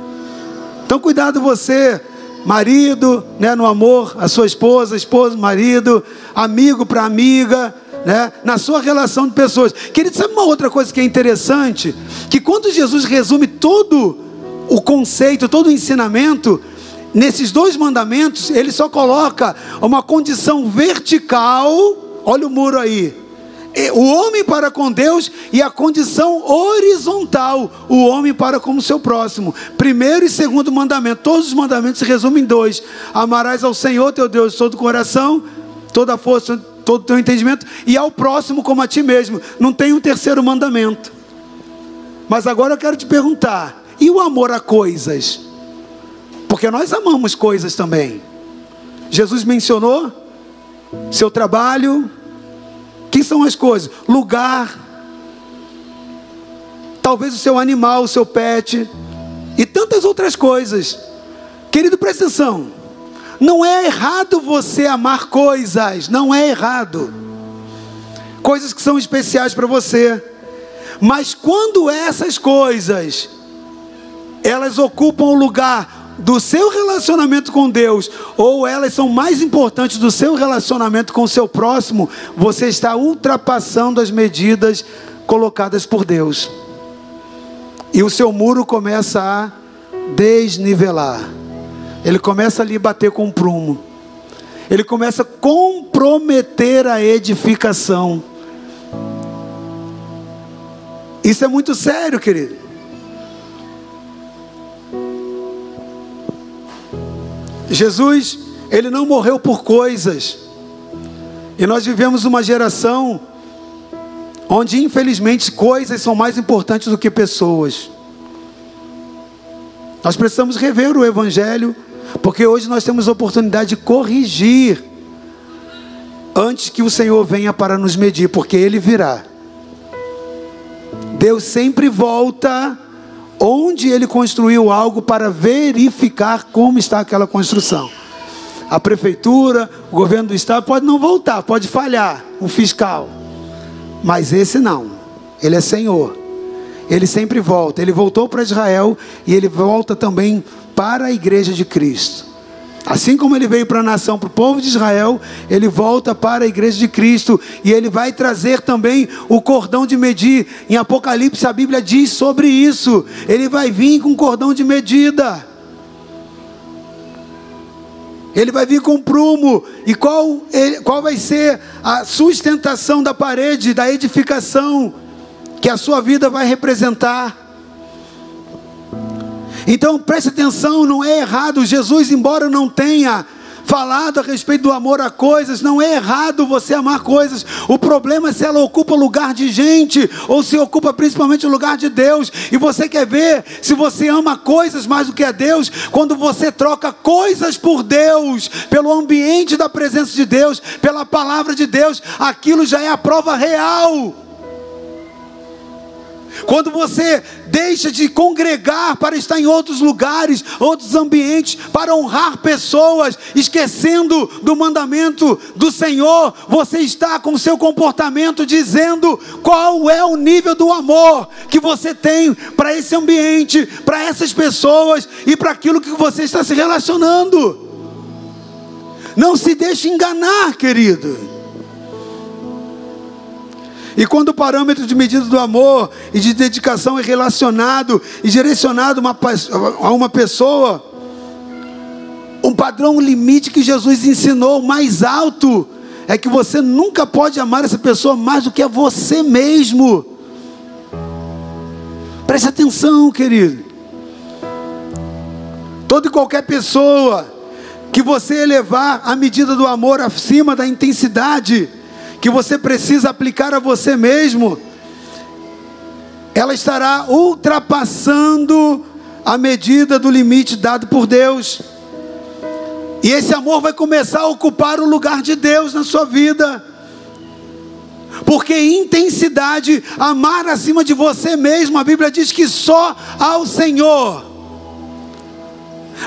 Então cuidado você, marido, né, no amor, a sua esposa, esposo, marido, amigo para amiga, né, na sua relação de pessoas. Querido, sabe uma outra coisa que é interessante? Que quando Jesus resume todo o conceito, todo o ensinamento, nesses dois mandamentos, ele só coloca uma condição vertical, olha o muro aí. O homem para com Deus e a condição horizontal, o homem para com o seu próximo. Primeiro e segundo mandamento, todos os mandamentos se resumem em dois: amarás ao Senhor teu Deus de todo o coração, toda a força, todo o teu entendimento, e ao próximo como a ti mesmo. Não tem um terceiro mandamento. Mas agora eu quero te perguntar: e o amor a coisas? Porque nós amamos coisas também. Jesus mencionou seu trabalho. Quem são as coisas? Lugar. Talvez o seu animal, o seu pet. E tantas outras coisas. Querido, presta atenção. Não é errado você amar coisas. Não é errado. Coisas que são especiais para você. Mas quando essas coisas elas ocupam o lugar do seu relacionamento com Deus, ou elas são mais importantes do seu relacionamento com o seu próximo, você está ultrapassando as medidas colocadas por Deus. E o seu muro começa a desnivelar. Ele começa a lhe bater com um prumo. Ele começa a comprometer a edificação. Isso é muito sério, querido. Jesus, ele não morreu por coisas. E nós vivemos uma geração onde, infelizmente, coisas são mais importantes do que pessoas. Nós precisamos rever o Evangelho, porque hoje nós temos a oportunidade de corrigir antes que o Senhor venha para nos medir, porque Ele virá. Deus sempre volta onde ele construiu algo para verificar como está aquela construção. A prefeitura, o governo do estado pode não voltar, pode falhar, o fiscal. Mas esse não. Ele é Senhor. Ele sempre volta. Ele voltou para Israel e ele volta também para a igreja de Cristo. Assim como ele veio para a nação, para o povo de Israel, ele volta para a igreja de Cristo e ele vai trazer também o cordão de medir. Em Apocalipse a Bíblia diz sobre isso. Ele vai vir com cordão de medida. Ele vai vir com prumo. E qual, qual vai ser a sustentação da parede, da edificação que a sua vida vai representar? Então preste atenção, não é errado. Jesus, embora não tenha falado a respeito do amor a coisas, não é errado você amar coisas. O problema é se ela ocupa lugar de gente ou se ocupa principalmente o lugar de Deus. E você quer ver se você ama coisas mais do que a Deus, quando você troca coisas por Deus, pelo ambiente da presença de Deus, pela palavra de Deus, aquilo já é a prova real. Quando você deixa de congregar para estar em outros lugares, outros ambientes, para honrar pessoas, esquecendo do mandamento do Senhor, você está com seu comportamento dizendo qual é o nível do amor que você tem para esse ambiente, para essas pessoas e para aquilo que você está se relacionando. Não se deixe enganar, querido. E quando o parâmetro de medida do amor e de dedicação é relacionado e direcionado a uma pessoa, um padrão um limite que Jesus ensinou mais alto é que você nunca pode amar essa pessoa mais do que a você mesmo. Preste atenção, querido. Toda e qualquer pessoa que você elevar a medida do amor acima da intensidade, que você precisa aplicar a você mesmo, ela estará ultrapassando a medida do limite dado por Deus. E esse amor vai começar a ocupar o lugar de Deus na sua vida. Porque intensidade, amar acima de você mesmo, a Bíblia diz que só ao Senhor.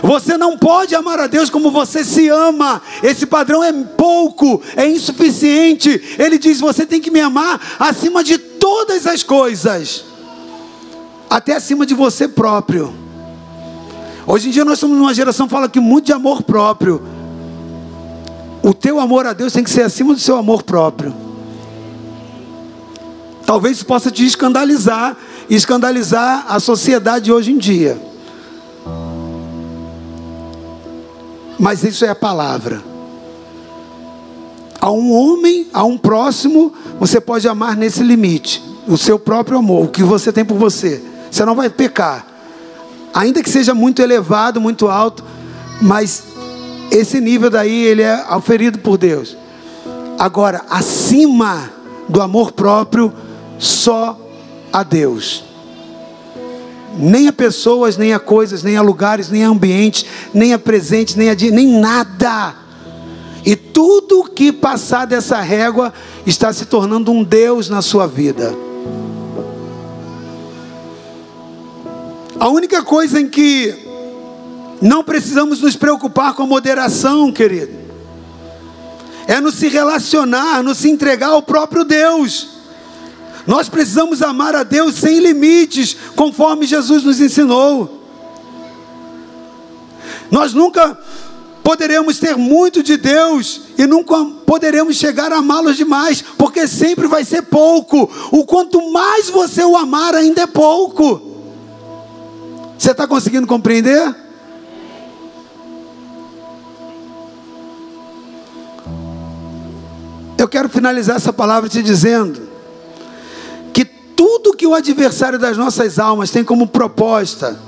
Você não pode amar a Deus como você se ama. Esse padrão é pouco, é insuficiente. Ele diz: você tem que me amar acima de todas as coisas, até acima de você próprio. Hoje em dia nós somos uma geração que fala que muito de amor próprio. O teu amor a Deus tem que ser acima do seu amor próprio. Talvez isso possa te escandalizar e escandalizar a sociedade hoje em dia. Mas isso é a palavra. A um homem, a um próximo, você pode amar nesse limite, o seu próprio amor, o que você tem por você. Você não vai pecar, ainda que seja muito elevado, muito alto, mas esse nível daí ele é oferido por Deus. Agora, acima do amor próprio, só a Deus nem a pessoas, nem a coisas, nem a lugares, nem a ambientes, nem a presentes, nem a dia, nem nada. E tudo que passar dessa régua está se tornando um Deus na sua vida. A única coisa em que não precisamos nos preocupar com a moderação, querido, é nos se relacionar, nos se entregar ao próprio Deus. Nós precisamos amar a Deus sem limites, conforme Jesus nos ensinou. Nós nunca poderemos ter muito de Deus e nunca poderemos chegar a amá-lo demais, porque sempre vai ser pouco. O quanto mais você o amar, ainda é pouco. Você está conseguindo compreender? Eu quero finalizar essa palavra te dizendo tudo que o adversário das nossas almas tem como proposta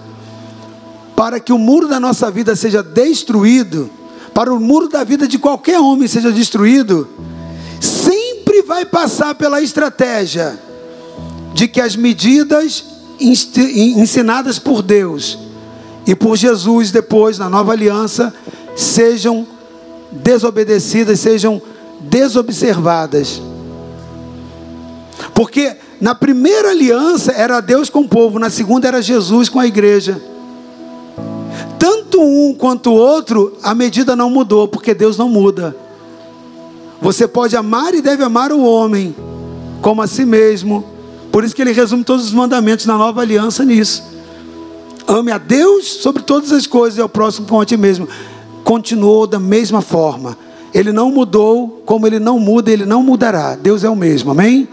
para que o muro da nossa vida seja destruído, para o muro da vida de qualquer homem seja destruído, sempre vai passar pela estratégia de que as medidas ensinadas por Deus e por Jesus depois na nova aliança sejam desobedecidas, sejam desobservadas. Porque na primeira aliança era Deus com o povo, na segunda era Jesus com a igreja. Tanto um quanto o outro, a medida não mudou, porque Deus não muda. Você pode amar e deve amar o homem como a si mesmo. Por isso que ele resume todos os mandamentos na nova aliança nisso. Ame a Deus sobre todas as coisas e ao próximo como a ti mesmo. Continuou da mesma forma. Ele não mudou, como ele não muda, ele não mudará. Deus é o mesmo, amém?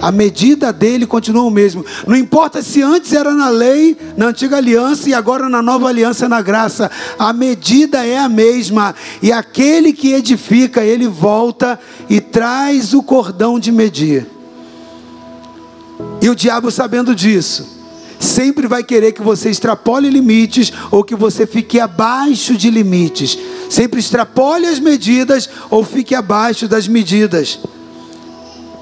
A medida dele continua o mesmo. Não importa se antes era na lei, na antiga aliança e agora na nova aliança na graça. A medida é a mesma. E aquele que edifica, ele volta e traz o cordão de medir. E o diabo sabendo disso, sempre vai querer que você extrapole limites ou que você fique abaixo de limites. Sempre extrapole as medidas ou fique abaixo das medidas.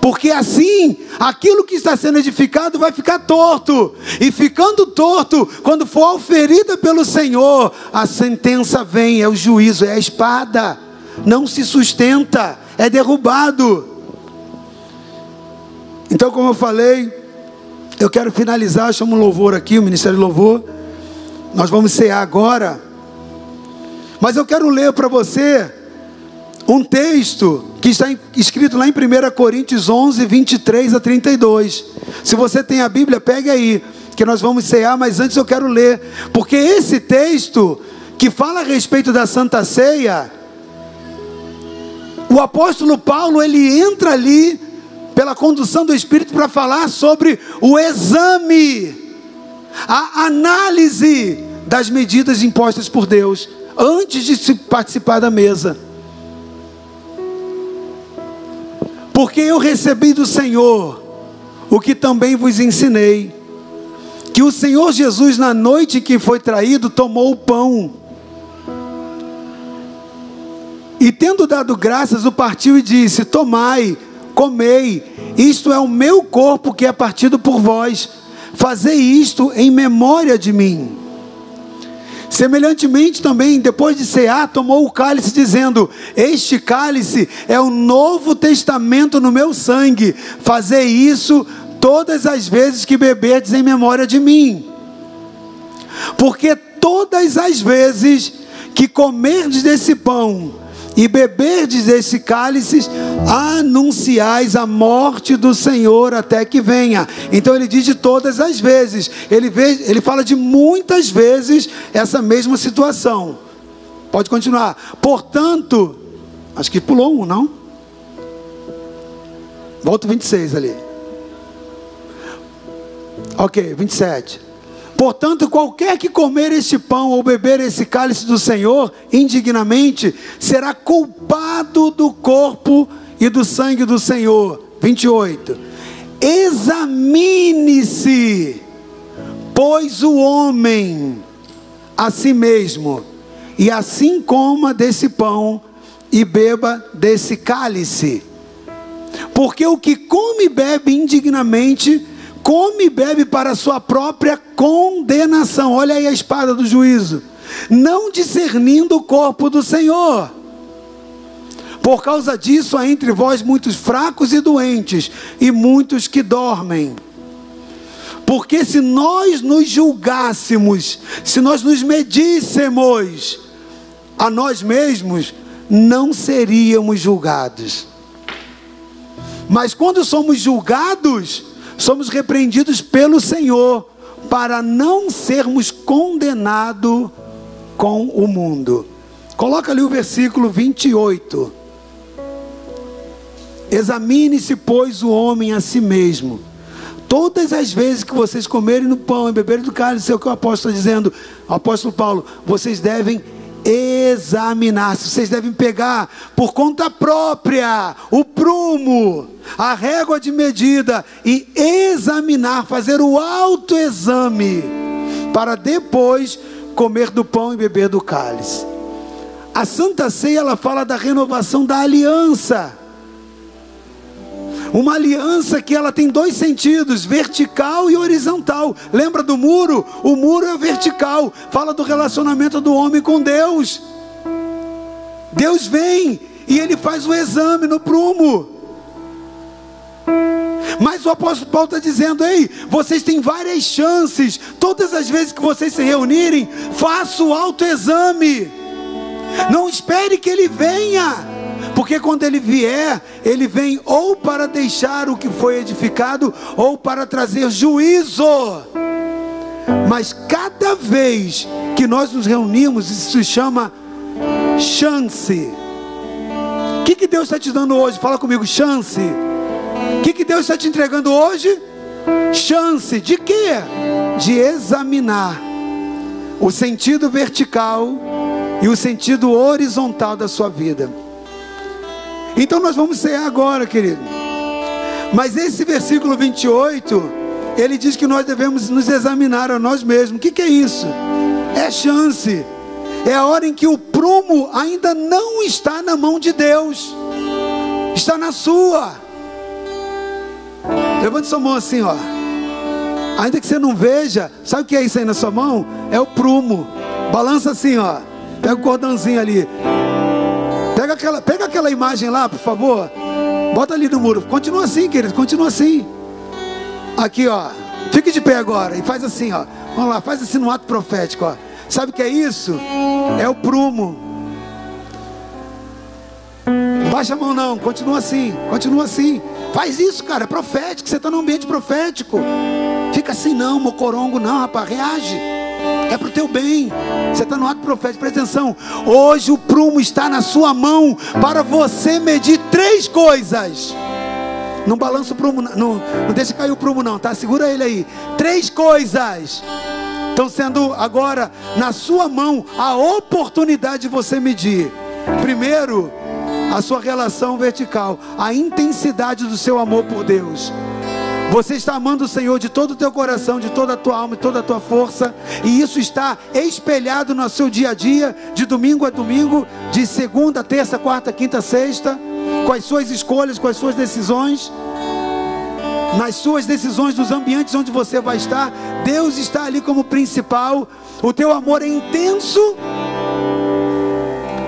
Porque assim, aquilo que está sendo edificado vai ficar torto. E ficando torto, quando for oferida pelo Senhor, a sentença vem, é o juízo, é a espada. Não se sustenta, é derrubado. Então, como eu falei, eu quero finalizar, chamo louvor aqui, o Ministério de Louvor. Nós vamos cear agora. Mas eu quero ler para você um texto que está escrito lá em 1 Coríntios 11, 23 a 32. Se você tem a Bíblia, pegue aí, que nós vamos cear, mas antes eu quero ler, porque esse texto que fala a respeito da Santa Ceia, o apóstolo Paulo, ele entra ali pela condução do Espírito para falar sobre o exame, a análise das medidas impostas por Deus antes de se participar da mesa. Porque eu recebi do Senhor o que também vos ensinei, que o Senhor Jesus, na noite que foi traído, tomou o pão. E tendo dado graças, o partiu e disse: Tomai, comei, isto é o meu corpo que é partido por vós, fazei isto em memória de mim. Semelhantemente também, depois de cear, tomou o cálice, dizendo: Este cálice é o novo testamento no meu sangue. Fazei isso todas as vezes que beberdes em memória de mim. Porque todas as vezes que comerdes desse pão e beberdes desse cálice, anunciais a morte do Senhor até que venha. Então ele diz de todas as vezes, ele, vê, ele fala de muitas vezes essa mesma situação. Pode continuar. Portanto, acho que pulou um, não? Volta o 26 ali. Ok, 27. Portanto, qualquer que comer este pão ou beber esse cálice do Senhor indignamente, será culpado do corpo e do sangue do Senhor. 28. Examine-se, pois o homem a si mesmo, e assim coma desse pão e beba desse cálice. Porque o que come e bebe indignamente, come e bebe para sua própria condenação. Olha aí a espada do juízo. Não discernindo o corpo do Senhor. Por causa disso há entre vós muitos fracos e doentes, e muitos que dormem. Porque se nós nos julgássemos, se nós nos medíssemos a nós mesmos, não seríamos julgados. Mas quando somos julgados, somos repreendidos pelo Senhor para não sermos condenados com o mundo. Coloca ali o versículo 28. Examine-se, pois, o homem a si mesmo. Todas as vezes que vocês comerem no pão e beberem do cálice, é o que o apóstolo está dizendo, o apóstolo Paulo, vocês devem examinar-se, vocês devem pegar por conta própria o prumo, a régua de medida e examinar, fazer o autoexame, para depois comer do pão e beber do cálice. A Santa Ceia ela fala da renovação da aliança. Uma aliança que ela tem dois sentidos, vertical e horizontal. Lembra do muro? O muro é vertical, fala do relacionamento do homem com Deus. Deus vem e ele faz o exame no prumo. Mas o apóstolo Paulo está dizendo: ei, vocês têm várias chances. Todas as vezes que vocês se reunirem, faça o autoexame. Não espere que ele venha. Porque quando ele vier, ele vem ou para deixar o que foi edificado, ou para trazer juízo. Mas cada vez que nós nos reunimos, isso se chama chance. O que, que Deus está te dando hoje? Fala comigo, chance. O que, que Deus está te entregando hoje? Chance de quê? De examinar o sentido vertical e o sentido horizontal da sua vida. Então nós vamos ser agora, querido. Mas esse versículo 28, ele diz que nós devemos nos examinar a nós mesmos. O que, que é isso? É chance. É a hora em que o prumo ainda não está na mão de Deus, está na sua. Levante sua mão assim, ó. Ainda que você não veja, sabe o que é isso aí na sua mão? É o prumo. Balança assim, ó. Pega o cordãozinho ali. Pega aquela, pega aquela imagem lá, por favor. Bota ali no muro. Continua assim, querido. Continua assim. Aqui, ó. Fique de pé agora e faz assim, ó. Vamos lá, faz assim no ato profético, ó. Sabe o que é isso? É o prumo. Baixa a mão não, continua assim, continua assim. Faz isso, cara, é profético, você está no ambiente profético. Fica assim não, mocorongo não, rapaz, reage. É para o teu bem. Você está no ato profético, presta atenção. Hoje o prumo está na sua mão para você medir três coisas. Não balança o prumo, não, não deixa cair o prumo, não, tá? Segura ele aí. Três coisas estão sendo agora na sua mão a oportunidade de você medir. Primeiro, a sua relação vertical, a intensidade do seu amor por Deus. Você está amando o Senhor de todo o teu coração, de toda a tua alma, de toda a tua força, e isso está espelhado no seu dia a dia, de domingo a domingo, de segunda, terça, quarta, quinta, sexta, com as suas escolhas, com as suas decisões nas suas decisões, nos ambientes onde você vai estar, Deus está ali como principal. O teu amor é intenso.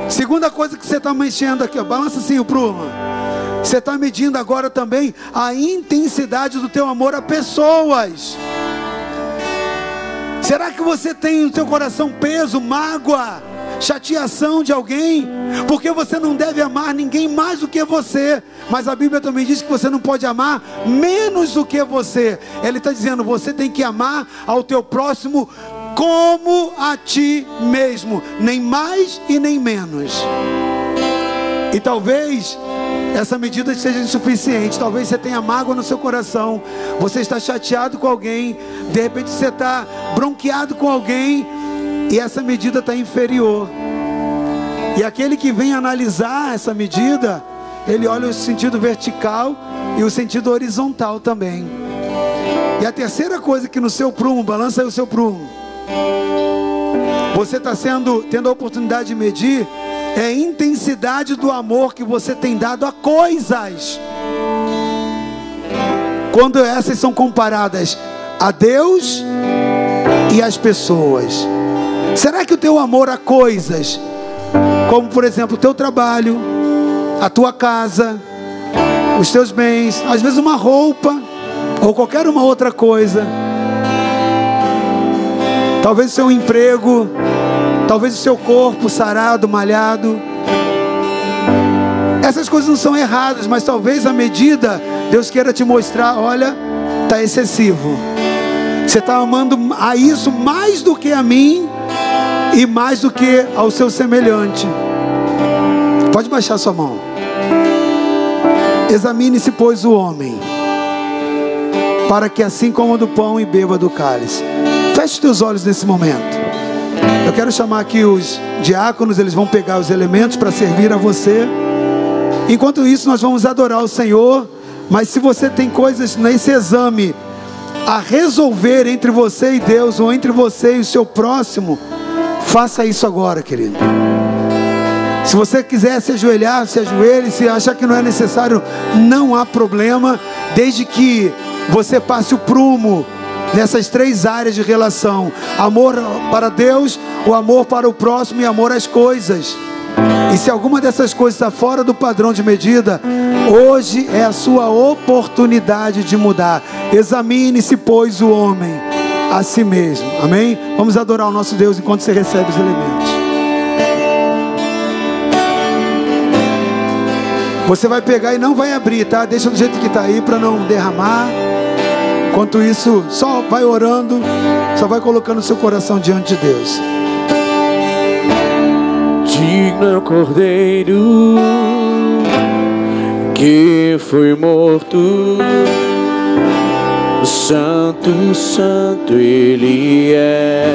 Segunda coisa que você está mexendo aqui, ó, balança assim o prumo. Você está medindo agora também a intensidade do teu amor a pessoas. Será que você tem no teu coração peso, mágoa? chateação de alguém, porque você não deve amar ninguém mais do que você. Mas a Bíblia também diz que você não pode amar menos do que você. Ele está dizendo: você tem que amar ao teu próximo como a ti mesmo, nem mais e nem menos. E talvez essa medida seja insuficiente. Talvez você tenha mágoa no seu coração. Você está chateado com alguém. De repente você está bronqueado com alguém e essa medida está inferior. E aquele que vem analisar essa medida, ele olha o sentido vertical e o sentido horizontal também. E a terceira coisa que no seu prumo, balança aí o seu prumo. Você está sendo, tendo a oportunidade de medir é a intensidade do amor que você tem dado a coisas. Quando essas são comparadas a Deus e às pessoas. Será que o teu amor a coisas, como por exemplo o teu trabalho, a tua casa, os teus bens, às vezes uma roupa ou qualquer uma outra coisa, talvez seu emprego, talvez o seu corpo sarado, malhado. Essas coisas não são erradas, mas talvez a medida Deus queira te mostrar, olha, está excessivo. Você está amando a isso mais do que a mim e mais do que ao seu semelhante. Pode baixar sua mão. Examine-se, pois, o homem, para que assim coma do pão e beba do cálice. Feche teus olhos nesse momento. Quero chamar aqui os diáconos, eles vão pegar os elementos para servir a você. Enquanto isso, nós vamos adorar o Senhor. Mas se você tem coisas nesse exame a resolver entre você e Deus, ou entre você e o seu próximo, Faça isso agora, querido. Se você quiser se ajoelhar, se ajoelhe. Se achar que não é necessário, não há problema. Desde que você passe o prumo nessas três áreas de relação: amor para Deus, o amor para o próximo e amor às coisas. E se alguma dessas coisas está fora do padrão de medida, hoje é a sua oportunidade de mudar. Examine-se, pois, o homem a si mesmo. Amém? Vamos adorar o nosso Deus enquanto você recebe os elementos. Você vai pegar e não vai abrir, tá? Deixa do jeito que está aí para não derramar. Enquanto isso, só vai orando, só vai colocando seu coração diante de Deus. Digno Cordeiro que foi morto. Santo, Santo Ele é.